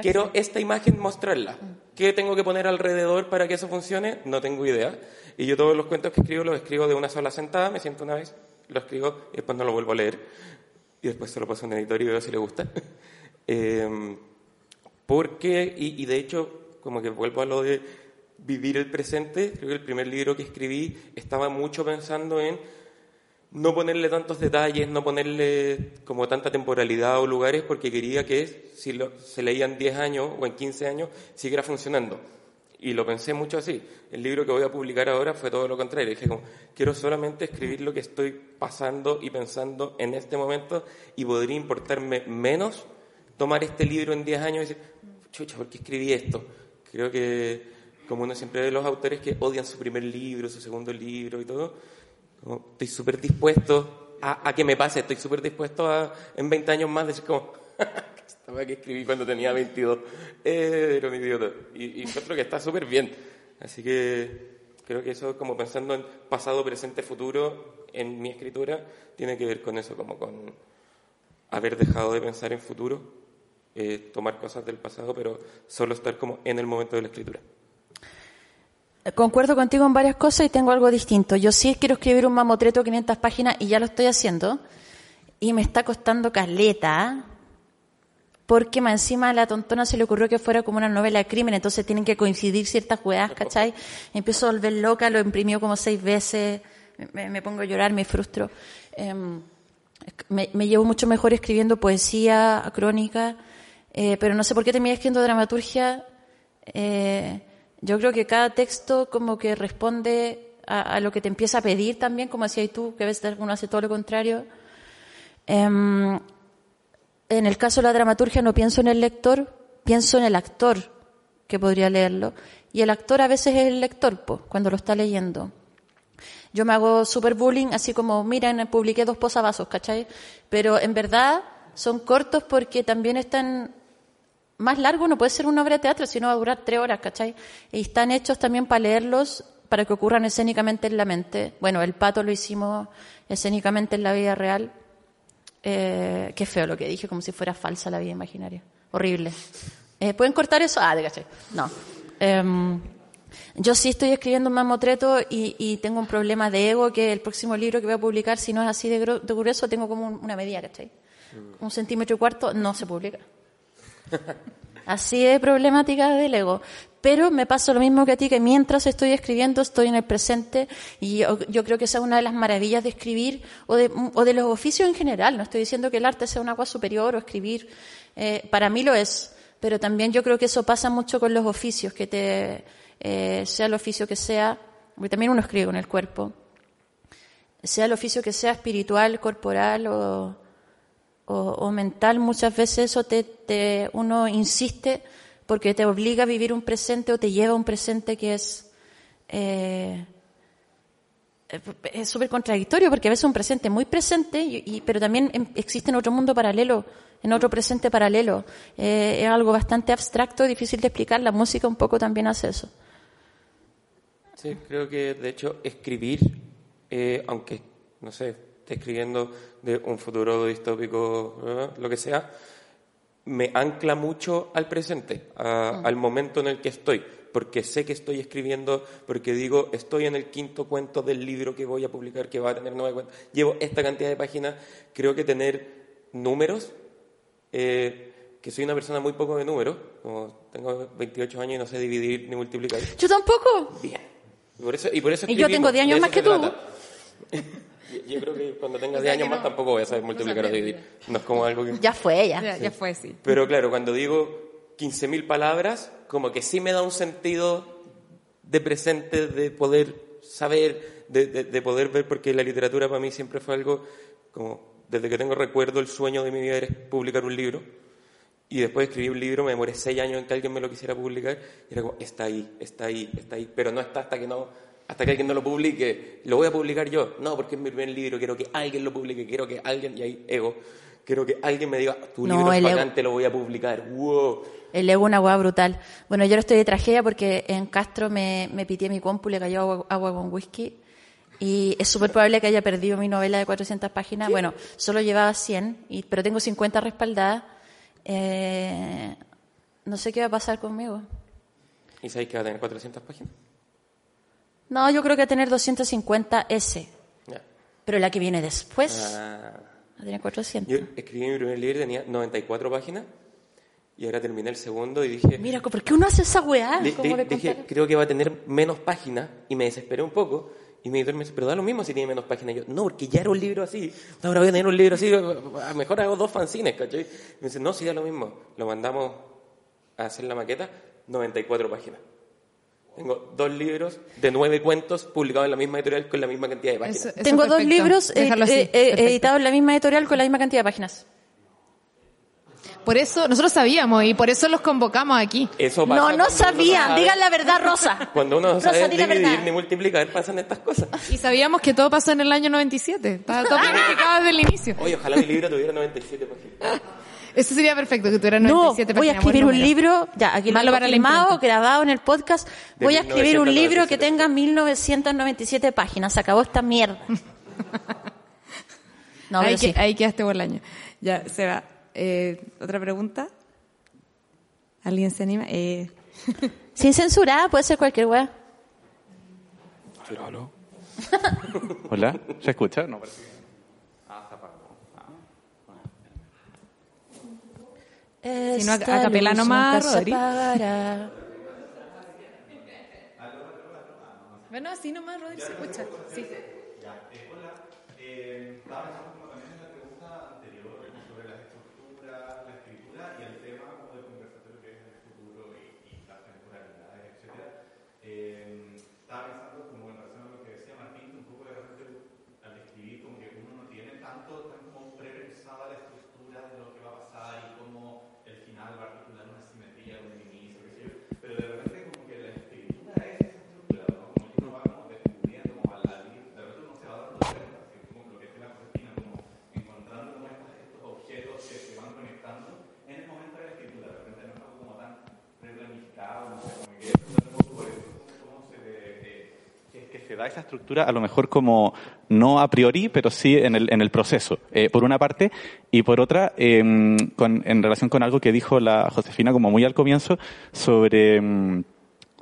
quiero esta imagen mostrarla. ¿Qué tengo que poner alrededor para que eso funcione? No tengo idea. Y yo todos los cuentos que escribo los escribo de una sola sentada, me siento una vez, lo escribo y después no lo vuelvo a leer. Y después se lo paso a un editor y veo si le gusta. eh, porque, y, y de hecho, como que vuelvo a lo de vivir el presente, creo que el primer libro que escribí estaba mucho pensando en no ponerle tantos detalles, no ponerle como tanta temporalidad o lugares, porque quería que si lo, se leían 10 años o en 15 años, siguiera funcionando. Y lo pensé mucho así. El libro que voy a publicar ahora fue todo lo contrario. Dije como, quiero solamente escribir lo que estoy pasando y pensando en este momento y podría importarme menos tomar este libro en 10 años y decir, chucha, ¿por qué escribí esto? Creo que, como uno siempre ve los autores que odian su primer libro, su segundo libro y todo, como, estoy súper dispuesto a, a, que me pase, estoy súper dispuesto a en 20 años más decir como, estaba que escribí cuando tenía 22, eh, era un idiota. Y, y que está súper bien. Así que creo que eso, como pensando en pasado, presente, futuro, en mi escritura, tiene que ver con eso, como con haber dejado de pensar en futuro, eh, tomar cosas del pasado, pero solo estar como en el momento de la escritura. Concuerdo contigo en varias cosas y tengo algo distinto. Yo sí quiero escribir un mamotreto 500 páginas y ya lo estoy haciendo. Y me está costando caleta. Porque más encima a la tontona se le ocurrió que fuera como una novela de crimen, entonces tienen que coincidir ciertas jugadas, ¿cachai? Empiezo a volver loca, lo imprimió como seis veces, me, me pongo a llorar, me frustro. Eh, me, me, llevo mucho mejor escribiendo poesía, crónica, eh, pero no sé por qué terminé escribiendo dramaturgia. Eh, yo creo que cada texto como que responde a, a, lo que te empieza a pedir también, como decías tú, que a veces uno hace todo lo contrario. Eh, en el caso de la dramaturgia no pienso en el lector, pienso en el actor que podría leerlo. Y el actor a veces es el lector, pues, cuando lo está leyendo. Yo me hago super bullying, así como, miren, publiqué dos posavasos, ¿cachai? Pero en verdad son cortos porque también están más largos, no puede ser una obra de teatro, sino va a durar tres horas, ¿cachai? Y están hechos también para leerlos, para que ocurran escénicamente en la mente. Bueno, el pato lo hicimos escénicamente en la vida real. Eh, qué feo lo que dije, como si fuera falsa la vida imaginaria. Horrible. Eh, ¿Pueden cortar eso? Ah, de. No. Eh, yo sí estoy escribiendo un mamotreto y, y, tengo un problema de ego que el próximo libro que voy a publicar, si no es así de, de grueso, tengo como un, una medida, ¿cachai? Un centímetro y cuarto no se publica. Así de problemática del ego. Pero me pasa lo mismo que a ti, que mientras estoy escribiendo estoy en el presente y yo, creo que esa es una de las maravillas de escribir o de, o de, los oficios en general. No estoy diciendo que el arte sea una cosa superior o escribir. Eh, para mí lo es. Pero también yo creo que eso pasa mucho con los oficios, que te, eh, sea el oficio que sea, porque también uno escribe con el cuerpo, sea el oficio que sea espiritual, corporal o, o, mental, muchas veces eso te, te, uno insiste porque te obliga a vivir un presente o te lleva a un presente que es eh, es súper contradictorio porque a veces un presente muy presente, y, pero también existe en otro mundo paralelo, en otro presente paralelo. Eh, es algo bastante abstracto, difícil de explicar. La música un poco también hace eso. Sí, creo que de hecho escribir, eh, aunque, no sé, esté escribiendo de un futuro distópico, ¿verdad? lo que sea, me ancla mucho al presente, a, mm. al momento en el que estoy, porque sé que estoy escribiendo, porque digo, estoy en el quinto cuento del libro que voy a publicar, que va a tener nueve cuentos, llevo esta cantidad de páginas, creo que tener números, eh, que soy una persona muy poco de números, como tengo 28 años y no sé dividir ni multiplicar. Yo tampoco. Bien. Y por eso, y por eso y yo tengo 10 años más que tú. Yo creo que cuando tenga 10 años no, más tampoco voy a saber multiplicar o dividir. No es como algo que... Ya fue, ya. Ya, ya fue, sí. Pero claro, cuando digo 15.000 palabras, como que sí me da un sentido de presente, de poder saber, de, de, de poder ver, porque la literatura para mí siempre fue algo como, desde que tengo recuerdo, el sueño de mi vida era publicar un libro. Y después de escribir un libro, me demoré seis años en que alguien me lo quisiera publicar. Y era como, está ahí, está ahí, está ahí. Pero no está hasta que no hasta que alguien no lo publique, lo voy a publicar yo. No, porque es mi primer libro, quiero que alguien lo publique, quiero que alguien, y ahí ego, quiero que alguien me diga, tu no, libro es bacán, te lo voy a publicar. Wow. El ego una hueá brutal. Bueno, yo lo estoy de tragedia porque en Castro me, me mi compu, le cayó agua, agua con whisky. Y es súper probable que haya perdido mi novela de 400 páginas. ¿Qué? Bueno, solo llevaba 100, y, pero tengo 50 respaldadas. Eh, no sé qué va a pasar conmigo. ¿Y sabéis que va a tener 400 páginas? No, yo creo que tener 250 S. Ya. Pero la que viene después Ah, va a tener 400. yo escribí mi primer libro, tenía 94 páginas. Y ahora terminé el segundo y dije... Mira, ¿por qué uno hace esa weá? dije, creo que va a tener menos páginas. Y me desesperé un poco. Y mi editor me dice, pero da lo mismo si tiene menos páginas. Y yo, no, porque ya era un libro así. Ahora voy a tener un libro así. a- Mejor hago dos fanzines, ¿cachai? Me dice, no, sí, da lo mismo. Lo mandamos a hacer la maqueta, 94 páginas. Tengo dos libros de nueve cuentos publicados en la misma editorial con la misma cantidad de páginas. Eso- eso Tengo es dos perfecto. libros eh, eh, eh, perfecto. editados en la misma editorial con la misma cantidad de páginas. Por eso, nosotros sabíamos y por eso los convocamos aquí. Eso pasa No, no sabían. sabe- Digan la verdad, Rosa. Cuando uno no Rosa, sabe la dividir verdad. ni multiplicar, pasan estas cosas. Y sabíamos que todo pasó en el año 97. Estaba todo planificado desde el inicio. Oye, ojalá mi libro tuviera 97 páginas. Eso sería perfecto, que tuviera No, 97 voy a escribir un libro, ya, aquí lo Malo la filmado, grabado en el podcast. De Voy a escribir un libro que 1997. tenga 1997 páginas. Se acabó esta mierda. No, ahí, pero sí. que- ahí quedaste por el año. Ya, se va. Eh, ¿Otra pregunta? ¿Alguien se anima? Eh, Sin censura, puede ser cualquier weá. Hola, ¿se escucha? No, parece que- Ah, está apagado. Si no, a- a capela nomás, Rodri. bueno, así nomás, Rodri, se escucha. Sí. Estaba pensando como en relación a lo que decía Martín, un poco de repente al escribir como que uno no tiene tanto, tan como prepensada la estructura de lo que va a pasar y cómo el final va a articular una simetría con el inicio, qué sé yo. Pero de repente como que la escritura es esa estructura, ¿no? Como que uno va como descubriendo, como al al ir, de repente uno se va dando cuenta, así como lo que dice la Josefina, como encontrando como estos, estos objetos que se van conectando en el momento de la escritura. De repente no es algo como tan preplanificado, no sé, como que es un poco por eso, cómo se le, eh, que, que se da esa estructura a lo mejor como no a priori, pero sí en el, en el proceso, eh, por una parte, y por otra, eh, con, en relación con algo que dijo la Josefina como muy al comienzo sobre, mm,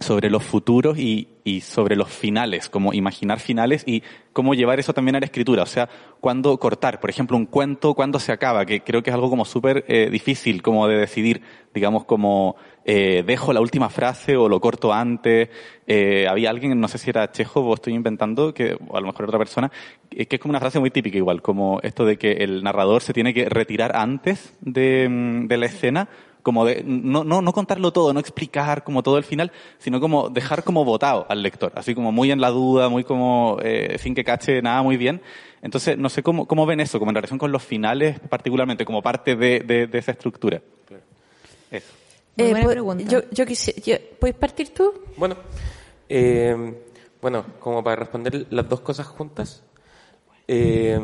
sobre los futuros y, y sobre los finales, como imaginar finales y cómo llevar eso también a la escritura, o sea, cuándo cortar, por ejemplo, un cuento, cuándo se acaba, que creo que es algo como súper eh, difícil como de decidir, digamos como eh, dejo la última frase o lo corto antes. Eh, había alguien, no sé si era Chejo o estoy inventando, que, o a lo mejor otra persona, que que es como una frase muy típica igual, como esto de que el narrador se tiene que retirar antes de, mm, de la escena como de no, no, no contarlo todo, no explicar como todo el final, sino como dejar como votado al lector, así como muy en la duda, muy como eh, sin que cache nada muy bien. Entonces, no sé cómo, cómo ven eso, como en relación con los finales, particularmente, como parte de, de, de esa estructura. Eso. Muy buena pues, pregunta. Yo, yo quisiera, yo- ¿puedes partir tú? Bueno, eh, bueno, como para responder las dos cosas juntas, eh,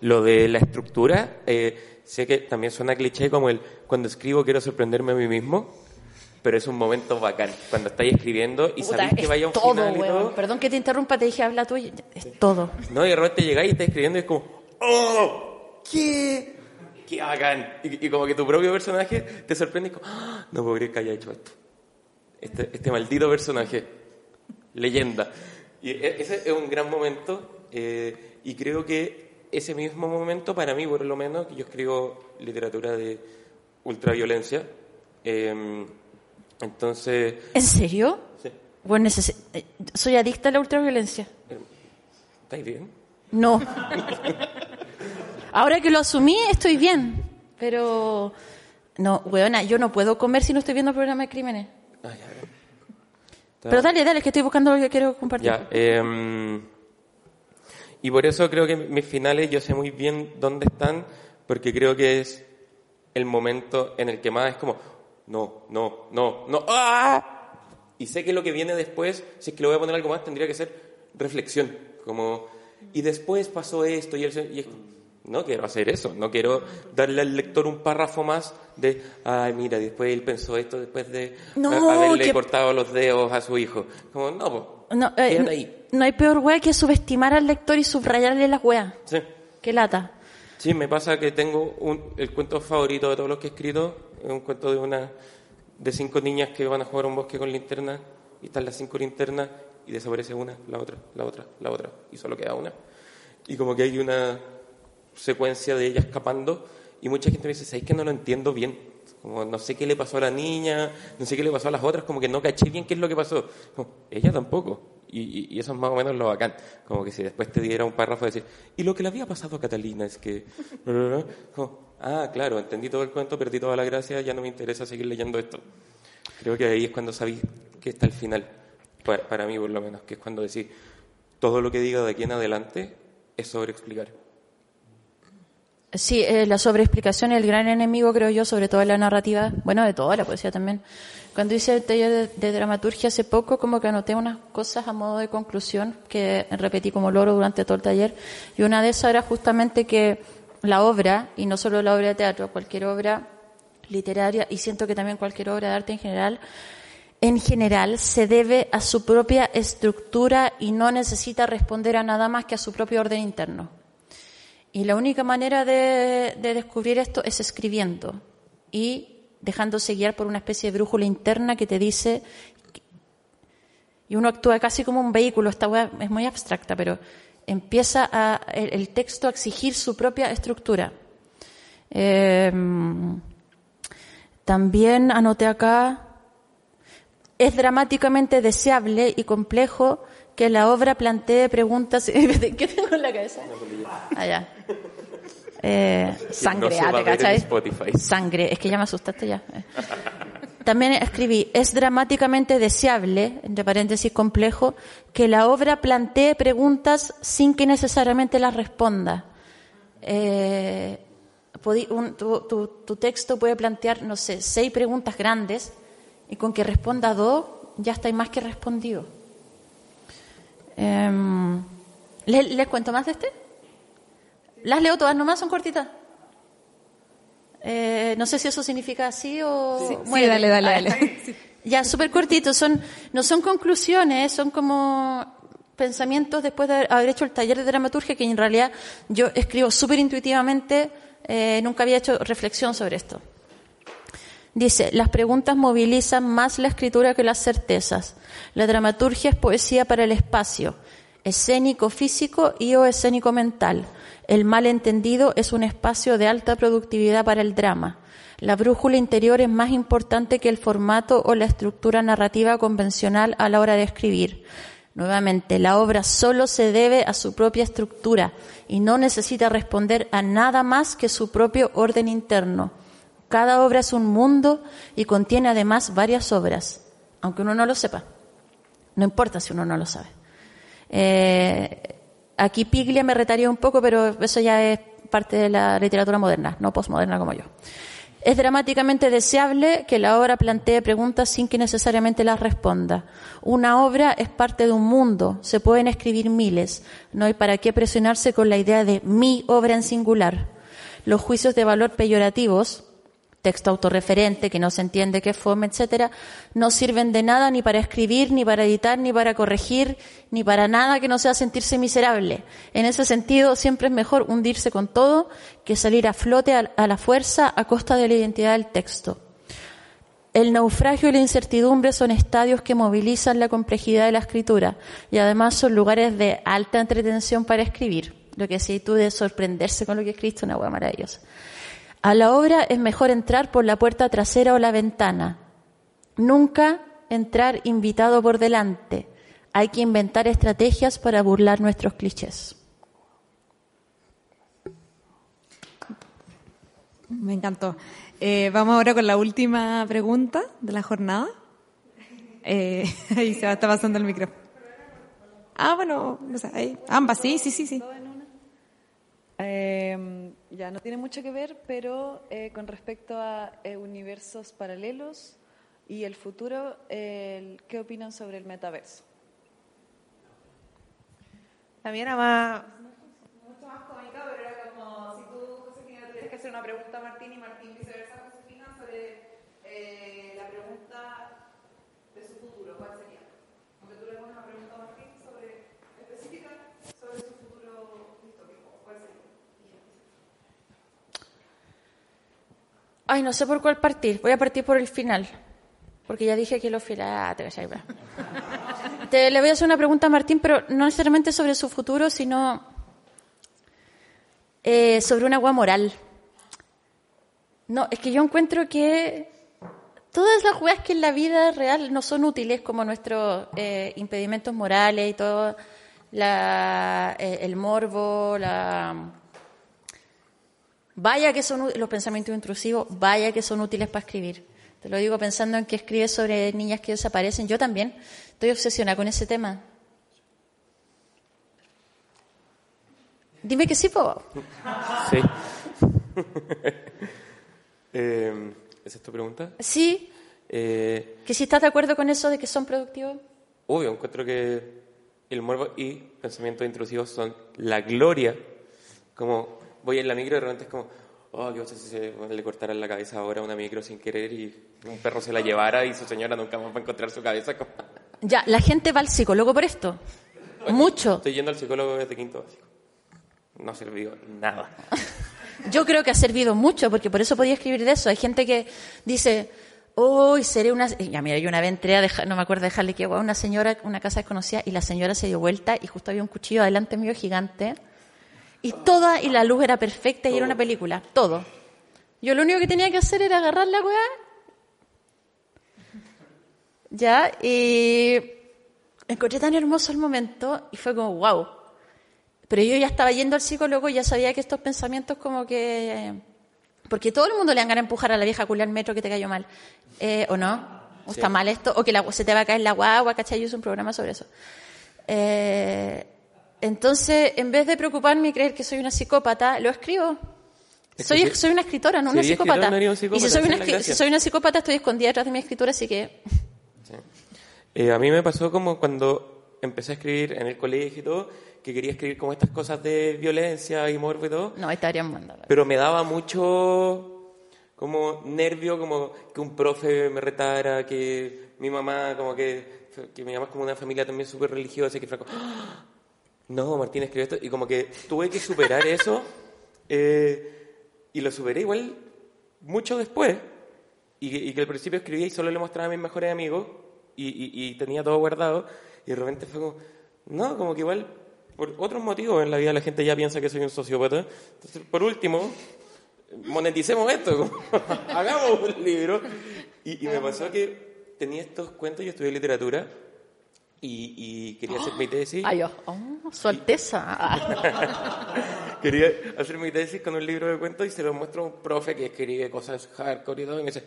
lo de la estructura, eh, sé que también suena cliché como el cuando escribo quiero sorprenderme a mí mismo, pero es un momento bacán cuando estáis escribiendo y Puta, sabéis que vaya a un todo, final y todo, Perdón que te interrumpa, te dije habla tú. y- Es todo. ¿no? Y de repente llegáis y estáis escribiendo y es como, ¡oh! ¿Qué? ¡Qué bacán! Y, y como que tu propio personaje te sorprende y como, ¡ah! no puedo creer que haya hecho esto. Este, este maldito personaje. Leyenda. Y e- ese es un gran momento eh, y creo que ese mismo momento, para mí por lo menos, yo escribo literatura de ultraviolencia, eh, entonces... ¿En serio? sí. Bueno, eh, soy adicta a la ultraviolencia. ¿Estáis bien? No. Ahora que lo asumí, estoy bien. Pero, no, weona, yo no puedo comer si no estoy viendo programa de crímenes. Ah, ya, Pero dale, dale, que estoy buscando lo que quiero compartir. Ya, eh, y por eso creo que mis finales yo sé muy bien dónde están, porque creo que es el momento en el que más es como, no, no, no, no, ¡ah! Y sé que lo que viene después, si es que le voy a poner algo más, tendría que ser reflexión, como, y después pasó esto, y, el, y es- no quiero hacer eso, no quiero darle al lector un párrafo más de, ay, mira, después él pensó esto después de No, haberle que- cortado los dedos a su hijo. Como, no, po, No, eh, ahí. no hay peor wea que subestimar al lector y subrayarle las weas. Sí. Qué lata. Sí, me pasa que tengo un, el cuento favorito de todos los que he escrito, es un cuento de una de cinco niñas que van a jugar a un bosque con linterna y están las cinco linternas y desaparece una, la otra, la otra, la otra y solo queda una. Y como que hay una secuencia de ella escapando y mucha gente me dice, ¿sabéis que no lo entiendo bien? Como no sé qué le pasó a la niña, no sé qué le pasó a las otras, como que no caché bien qué es lo que pasó. Ella tampoco. Y, y, eso es más o menos lo bacán. Como que si después te diera un párrafo de decir, y lo que le había pasado a Catalina es que. Ah, claro, entendí todo el cuento, perdí toda la gracia, ya no me interesa seguir leyendo esto. Creo que ahí es cuando sabéis que está el final. Para, para mí, por lo menos, que es cuando decís, todo lo que diga de aquí en adelante es sobre explicar. Sí, eh, la sobreexplicación es el gran enemigo, creo yo, sobre todo en la narrativa, bueno, de toda la poesía también. Cuando hice el taller de, dramaturgia hace poco, como que anoté unas cosas a modo de conclusión que repetí como loro durante todo el taller. Y una de esas era justamente que la obra, y no solo la obra de teatro, cualquier obra literaria, y siento que también cualquier obra de arte en general, en general se debe a su propia estructura y no necesita responder a nada más que a su propio orden interno. Y la única manera de, descubrir esto es escribiendo y dejándose guiar por una especie de brújula interna que te dice, y uno actúa casi como un vehículo, esta web es muy abstracta, pero empieza a, el, texto a exigir su propia estructura. Em, también anoté acá, es dramáticamente deseable y complejo que la obra plantee preguntas. ¿Qué tengo en la cabeza? Allá. Ah, eh, sangre, no ¿cachai? Sangre, es que ya me asustaste ya. Eh. También escribí, es dramáticamente deseable, entre paréntesis complejo, que la obra plantee preguntas sin que necesariamente las responda. Eh, tu, tu, texto puede plantear, no sé, seis preguntas grandes y con que responda dos ya está más que respondido. Eh, ¿les, cuento más de este? Las leo todas nomás, son cortitas. Eh, no sé si eso significa así o... Sí, dale, dale, dale. Ya, súper cortitos. Son, no son conclusiones, son como pensamientos después de haber hecho el taller de dramaturgia, que en realidad yo escribo súper intuitivamente, eh, nunca había hecho reflexión sobre esto. Dice, las preguntas movilizan más la escritura que las certezas. La dramaturgia es poesía para el espacio, escénico físico y o escénico mental. El malentendido es un espacio de alta productividad para el drama. La brújula interior es más importante que el formato o la estructura narrativa convencional a la hora de escribir. Nuevamente, la obra solo se debe a su propia estructura y no necesita responder a nada más que su propio orden interno. Cada obra es un mundo y contiene además varias obras, aunque uno no lo sepa. No importa si uno no lo sabe. Eh, aquí Piglia me retaría un poco, pero eso ya es parte de la literatura moderna, no postmoderna como yo. Es dramáticamente deseable que la obra plantee preguntas sin que necesariamente las responda. Una obra es parte de un mundo, se pueden escribir miles, no hay para qué presionarse con la idea de mi obra en singular. Los juicios de valor peyorativos texto autorreferente que no se entiende qué fome, etcétera, no sirven de nada ni para escribir, ni para editar, ni para corregir, ni para nada que no sea sentirse miserable. En ese sentido, siempre es mejor hundirse con todo que salir a flote a la fuerza a costa de la identidad del texto. El naufragio y la incertidumbre son estadios que movilizan la complejidad de la escritura y además son lugares de alta entretención para escribir. Lo que sí tú de sorprenderse con lo que escribiste, una hueá maravillosa. A la obra es mejor entrar por la puerta trasera o la ventana. Nunca entrar invitado por delante. Hay que inventar estrategias para burlar nuestros clichés. Me encantó. Eh, vamos ahora con la última pregunta de la jornada. Eh, ahí se va, está pasando el micrófono. Ah, bueno, no sé, ahí. ambas, sí, sí, sí, sí. Eh, ya no tiene mucho que ver, pero eh, con respecto a eh, universos paralelos y el futuro, ¿qué opinan sobre el metaverso? También era más, mucho más cómica, pero era como si tú, Josefina, tuvieras que hacer una pregunta a Martín y Martín viceversa a Josefina sobre eh, la pregunta de su futuro, ¿cuál sería? Aunque tú le pones una pregunta a Martín sobre, específica sobre su futuro distópico, ¿cuál sería? Ay, no sé por cuál partir. Voy a partir por el final. Porque ya dije que lo final. Ah, te cachai, va. Te, le voy a hacer una pregunta a Martín, pero no necesariamente sobre su futuro, sino eh, sobre una agua moral. No, es que yo encuentro que todas las weas que en la vida real no son útiles, como nuestros eh, impedimentos morales y todo, la, eh, el morbo, la. Vaya que son los pensamientos intrusivos, vaya que son útiles para escribir. Te lo digo pensando en que escribes sobre niñas que desaparecen. Yo también estoy obsesionada con ese tema. Dime que sí, po. Sí. Eh, ¿Esa es tu pregunta? Sí, Eh, que si estás de acuerdo con eso de que son productivos. obvio, encuentro que el morbo y pensamientos intrusivos son la gloria. Como voy en la micro y de repente es como, oh, qué pasa si se le cortaran la cabeza ahora a una micro sin querer y un perro se la llevara y su señora nunca más va a encontrar su cabeza. Como- Ya, la gente va al psicólogo por esto. Mucho. Estoy yendo al psicólogo desde quinto básico. No ha servido nada. Yo creo que ha servido mucho, porque por eso podía escribir de eso. Hay gente que dice, hoy seré una... Ya, mira, yo una vez entré a dejar, no me acuerdo de dejarle que a una señora, una casa desconocida, y la señora se dio vuelta y justo había un cuchillo adelante mío gigante. Y toda, y la luz era perfecta y era una película. Todo. Yo lo único que tenía que hacer era agarrar la weá. Ya, y encontré tan hermoso el momento y fue como, wow. Pero yo ya estaba yendo al psicólogo y ya sabía que estos pensamientos como que... Porque todo el mundo le dan ganas de empujar a la vieja culia al metro que te cayó mal. Eh, ¿O no? ¿O está mal esto? ¿O que la- se te va a caer la guagua? ¿Cachai? Yo hice un programa sobre eso. Eh, entonces, en vez de preocuparme y creer que soy una psicópata, lo escribo. Es Soy, si- soy una escritora, no una psicópata. no un y si psicópata, soy, una, si soy una psicópata, estoy escondida detrás de mi escritura, así que... Eh, a mí me pasó como cuando empecé a escribir en el colegio y todo, que quería escribir como estas cosas de violencia y morbo y todo, No, estarían mandando. pero me daba mucho como nervio, como que un profe me retara, que mi mamá, como que, que mi mamá es como una familia también súper religiosa y que fue como, "Ah, no, Martín escribió esto, y como que tuve que superar eso, eh, y lo superé igual mucho después, y, que- y que al principio escribía y solo le mostraba a mis mejores amigos, y, y- y tenía todo guardado, y de repente fue como, no, como que igual, por otros motivos en la vida la gente ya piensa que soy un sociópata, entonces por último, moneticemos esto, hagamos un libro. Y, y me pasó que tenía estos cuentos, yo estudié literatura y, y quería hacer mi tesis. Ay, oh, oh, su alteza. Quería hacer mi tesis con un libro de cuentos y se lo muestro a un profe que escribe cosas hardcore y todo y me dice,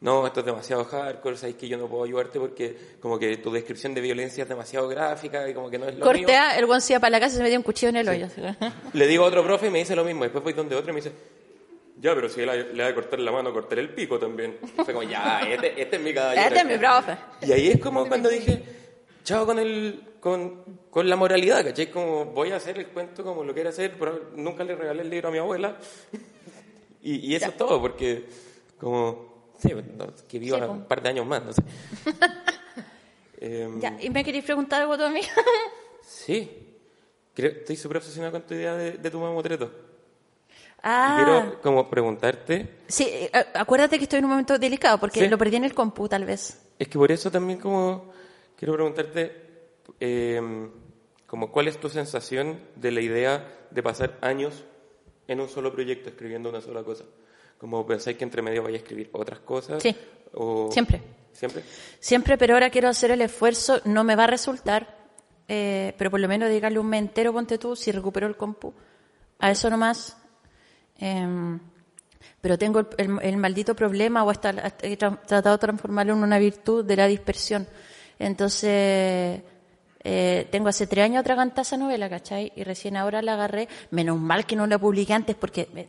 no, esto es demasiado hardcore, sabes que yo no puedo ayudarte porque como que tu descripción de violencia es demasiado gráfica y como que no es lo mío. Cortea, el buen se iba para la casa y se metía un cuchillo en el hoyo. Le digo a otro profe y me dice lo mismo. Después voy donde otro y me dice, ya, pero si él le va a cortar la mano, cortar el pico también. Fue como, ya, este, este es mi caballero. Este es mi profe. Y ahí es como cuando dije, chao con el con, con la moralidad, ¿cachai? Como voy a hacer el cuento como lo quiero hacer, pero nunca le regalé el libro a mi abuela. Y, y eso es todo, porque como, sí, que viva Sí, un par de años más, no sé. Em, Ya, ¿y me queréis preguntar algo tú a mí? Sí, Creo- estoy súper obsesionado con tu idea de, de tu mamotreto. Y ah, quiero como preguntarte, sí, eh, acuérdate que estoy en un momento delicado porque Sí. lo perdí en el compu, tal vez. es que por eso también como quiero preguntarte, eh, como cuál es tu sensación de la idea de pasar años en un solo proyecto escribiendo una sola cosa. Como pensáis que entre medio vaya a escribir otras cosas. Sí. O... Siempre. Siempre. Siempre, pero ahora quiero hacer el esfuerzo. No me va a resultar, eh, pero por lo menos dedicarle un mes entero, ponte tú, si recupero el compu. A eso nomás. Em, pero tengo el, el- el maldito problema, o hasta, hasta he tra- tratado de transformarlo en una virtud de la dispersión. Entonces, eh, tengo hace tres años atragantada esa novela, ¿cachai? Y recién ahora la agarré. Menos mal que no la publiqué antes porque me,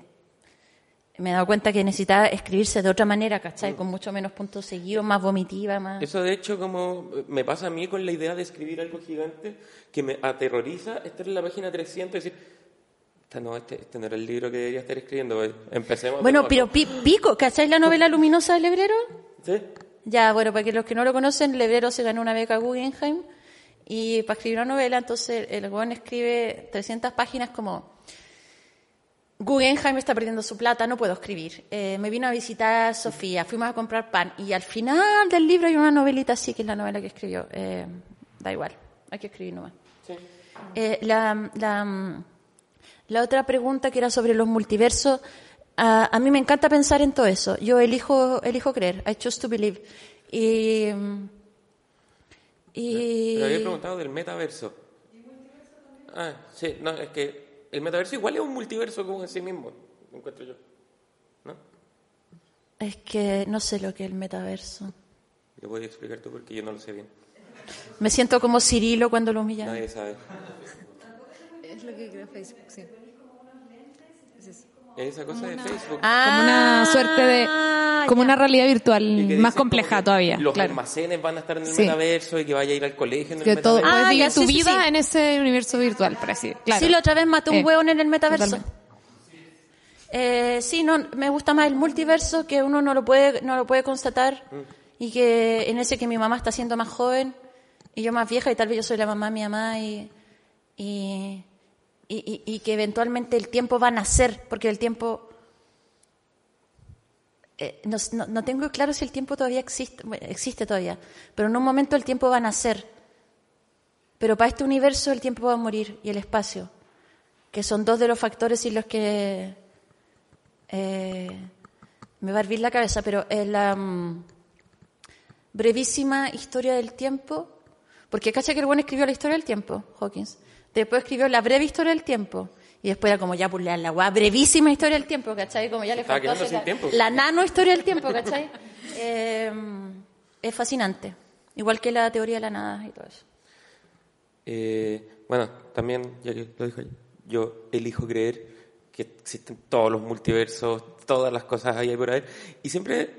me he dado cuenta que necesitaba escribirse de otra manera, ¿cachai? Con mucho menos puntos seguidos, más vomitiva, más... Eso de hecho como me pasa a mí con la idea de escribir algo gigante que me aterroriza estar en la página 300 y decir, "Esta no, este, este no era el libro que debería estar escribiendo, eh, empecemos. Bueno, nuevo". pero pi- pico, ¿cacháis la novela luminosa de Lebrero? ¿Sí? Ya, bueno, para que los que no lo conocen, Lebrero se ganó una beca Guggenheim y para escribir una novela, entonces el buen escribe 300 páginas como Guggenheim está perdiendo su plata, no puedo escribir. Eh, me vino a visitar Sofía, fuimos a comprar pan y al final del libro hay una novelita así, que es la novela que escribió. Eh, da igual, hay que escribir nomás. Eh, la, la, la otra pregunta que era sobre los multiversos, a, a mí me encanta pensar en todo eso. Yo elijo, elijo creer, I choose to believe. Y, y Pero había preguntado del metaverso. Ah, sí, no, es que el metaverso igual es un multiverso como en sí mismo, lo encuentro yo. ¿No? es que no sé lo que es el metaverso. Lo voy a explicar tú porque yo no lo sé bien. Me siento como Cirilo cuando lo humillan. Nadie sabe. Es lo que creo Facebook, sí. Es esa cosa de Facebook. Como una suerte de. Como una realidad virtual más compleja todavía. Los claro. almacenes van a estar en el Sí. metaverso y que vaya a ir al colegio en el Que todo, metaverso. puedes Ah, ya, tu sí, sí, vida sí. en ese universo virtual, por así claro. Sí, la otra vez maté un Eh, hueón en el metaverso. totalmente. Eh, sí, no, me gusta más el multiverso que uno no lo puede, no lo puede constatar y que en ese que mi mamá está siendo más joven y yo más vieja y tal vez yo soy la mamá de mi mamá y, y, y, y- y que eventualmente el tiempo va a nacer porque el tiempo eh, no, no- tengo claro si el tiempo todavía existe, existe todavía, pero en un momento el tiempo va a nacer. Pero para este universo el tiempo va a morir y el espacio, que son dos de los factores sin los que eh, me va a hervir la cabeza, pero es la mm, brevísima historia del tiempo, porque cacha que el buen escribió la historia del tiempo, Hawkins. Después escribió la breve historia del tiempo. Y después era como ya pues la, guá, brevísima historia del tiempo, ¿cachai? Como ya le faltó hacer la, tiempo. la nano historia del tiempo, ¿cachai? Eh, es fascinante. Igual que la teoría de la nada y todo eso. Eh, bueno, también, ya que lo dijo yo elijo creer que existen todos los multiversos, todas las cosas ahí por ahí. Y siempre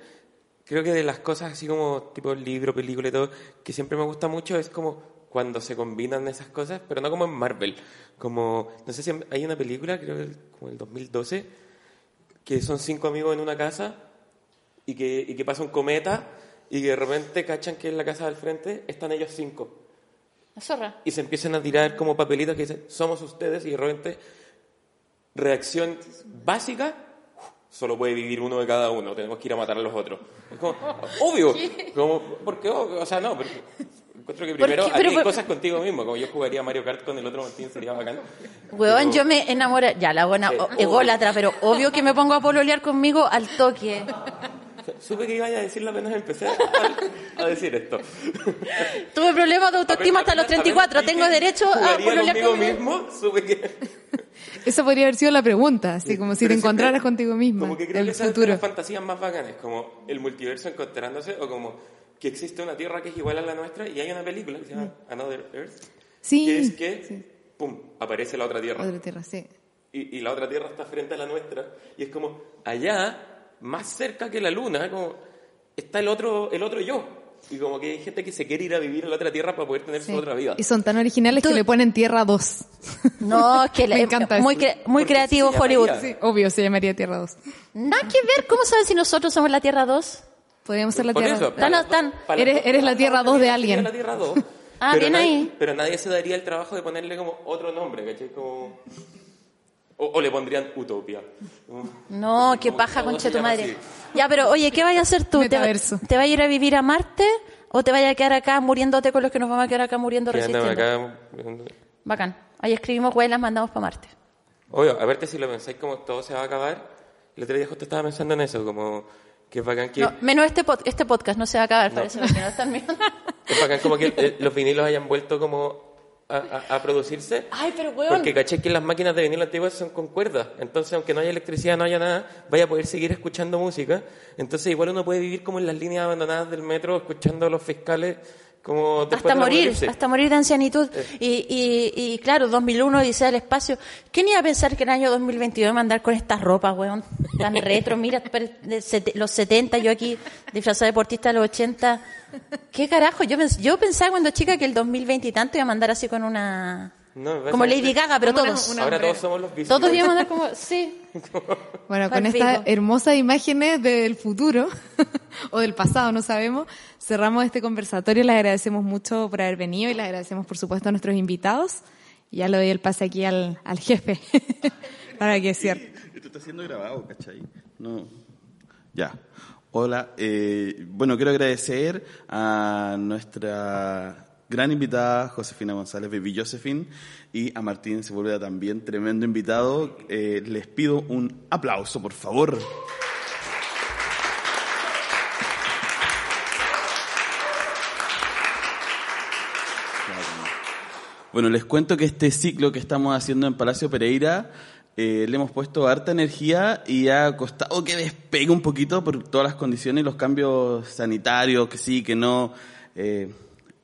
creo que de las cosas así como tipo libro, película y todo, que siempre me gusta mucho es como cuando se combinan esas cosas, pero no como en Marvel. Como, no sé si hay una película, creo que como el 2012, que son cinco amigos en una casa y que, y que pasa un cometa y que de repente cachan que en la casa del frente están ellos cinco La zorra. y se empiezan a tirar como papelitos que dicen somos ustedes y de repente reacción básica solo puede vivir uno de cada uno tenemos que ir a matar a los otros es como obvio como porque o sea no pero encuentro que primero qué? aquí Pero hay por- cosas contigo mismo como yo jugaría Mario Kart con el otro Martín sería bacán Weón, Pero- yo me enamoré. Ya, la buena Sí, ególatra, pero obvio que me pongo a pololear conmigo al toque. supe que iba a decirlo apenas empecé a, a decir esto Tuve problemas de autoestima hasta los Apenas- 34. apenas Tengo derecho a pololear conmigo conmigo. mismo supe que Esa podría haber sido la pregunta, así como si Pero te siempre- encontraras contigo mismo. Como que creo el que esas futuro. las fantasías más bacanas, como el multiverso encontrándose o como que existe una tierra que es igual a la nuestra y hay una película que se llama Another Earth, Sí. que es que, pum, aparece la otra tierra Otra tierra, sí. y, y la otra tierra está frente a la nuestra y es como allá, más cerca que la luna, como está el otro, el otro yo. Y como que hay gente que se quiere ir a vivir en la otra tierra para poder tener sí. su otra vida. Y son tan originales que le ponen Tierra 2. No, es que Me encanta muy, cre- muy creativo Hollywood. Sí, obvio, se llamaría Tierra 2. Nada que ver. ¿Cómo sabes si nosotros somos la Tierra 2? Podríamos ser la Por Tierra eso, 2. para Tan- las tan- eres- eres la Tierra las dos de sería alguien. La Tierra 2. Ah, pero bien nadie, ahí. Pero nadie se daría el trabajo de ponerle como otro nombre, ¿cachai? Como... O, o le pondrían Utopia. No, qué paja, concha tu madre. así. Ya, pero oye, ¿qué vayas a hacer tú? ¿Te, va-. ¿Te vas a ir a vivir a Marte o te vayas a quedar acá muriéndote con los que nos vamos a quedar acá muriendo resistiendo? acá. Bacán. Ahí escribimos güey, las mandamos para Marte. Obvio, a verte si lo pensáis como todo se va a acabar. El otro día justo estaba pensando en eso, como que es bacán que... No, menos este, pod- este podcast no se va a acabar, parece, porque no están mirando. Es bacán como que eh, los vinilos hayan vuelto como a, a- a producirse. Ay, pero weón. Porque caché que las máquinas de vinilo antiguas son con cuerdas. Entonces, aunque no haya electricidad, no haya nada, vaya a poder seguir escuchando música. Entonces, igual uno puede vivir como en las líneas abandonadas del metro, escuchando a los fiscales como hasta morir, hasta morir de ancianitud. Y, y, y claro, 2001, Odisea del Espacio. ¿Quién iba a pensar que en el año 2022 me andar con esta ropa, weón? Tan retro, mira, los 70, yo aquí disfrazada de deportista de los 80. ¿Qué carajo? Yo, yo pensaba cuando chica que el 2020 y tanto iba a mandar así con una... No, como Lady Gaga, pero una- todos. una- Ahora todos somos los Beastie Todos Boys. íbamos a andar como... Sí. Bueno, con estas hermosas imágenes del futuro o del pasado, no sabemos, cerramos este conversatorio. Les agradecemos mucho por haber venido y les agradecemos, por supuesto, a nuestros invitados. Y ya le doy el pase aquí al, al jefe. Para que es cierto. Esto está siendo grabado, ¿cachai? No. Ya. Hola. eh, bueno, quiero agradecer a nuestra gran invitada, Josefina González, Baby Josephine, y a Martín Sepúlveda también, tremendo invitado. Eh, les pido un aplauso, por favor. Bueno, les cuento que este ciclo que estamos haciendo en Palacio Pereira eh, le hemos puesto harta energía y ha costado que despegue un poquito por todas las condiciones y los cambios sanitarios, que sí, que no, eh,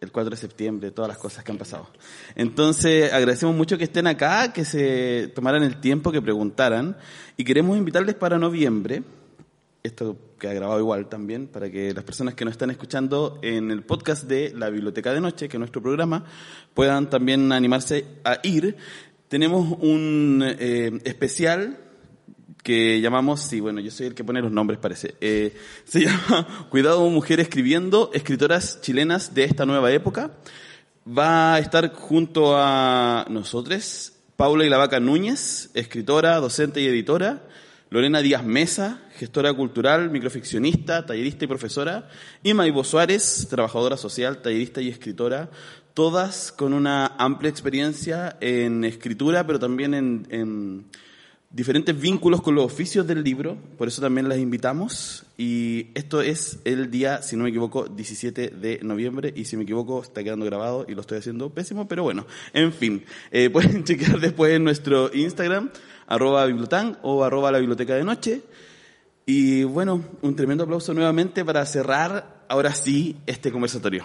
el 4 de septiembre, todas las cosas que han pasado. Entonces, agradecemos mucho que estén acá, que se tomaran el tiempo, que preguntaran y queremos invitarles para noviembre esto queda grabado igual también, para que las personas que nos están escuchando en el podcast de la Biblioteca de Noche, que es nuestro programa, puedan también animarse a ir. Tenemos un eh, especial que llamamos, sí, bueno, yo soy el que pone los nombres, parece. Eh, se llama Cuidado Mujer Escribiendo, escritoras chilenas de esta nueva época. Va a estar junto a nosotros, Paula Ilavaca Núñez, escritora, docente y editora, Lorena Díaz Mesa, gestora cultural, microficcionista, tallerista y profesora, y Maibo Suárez, trabajadora social, tallerista y escritora, todas con una amplia experiencia en escritura, pero también en, en diferentes vínculos con los oficios del libro, por eso también las invitamos. Y esto es el día, si no me equivoco, 17 de noviembre, y si me equivoco está quedando grabado y lo estoy haciendo pésimo, pero bueno, en fin, eh, pueden chequear después en nuestro Instagram, arroba bibliotan o arroba la biblioteca de noche. Y bueno, un tremendo aplauso nuevamente para cerrar ahora sí este conversatorio.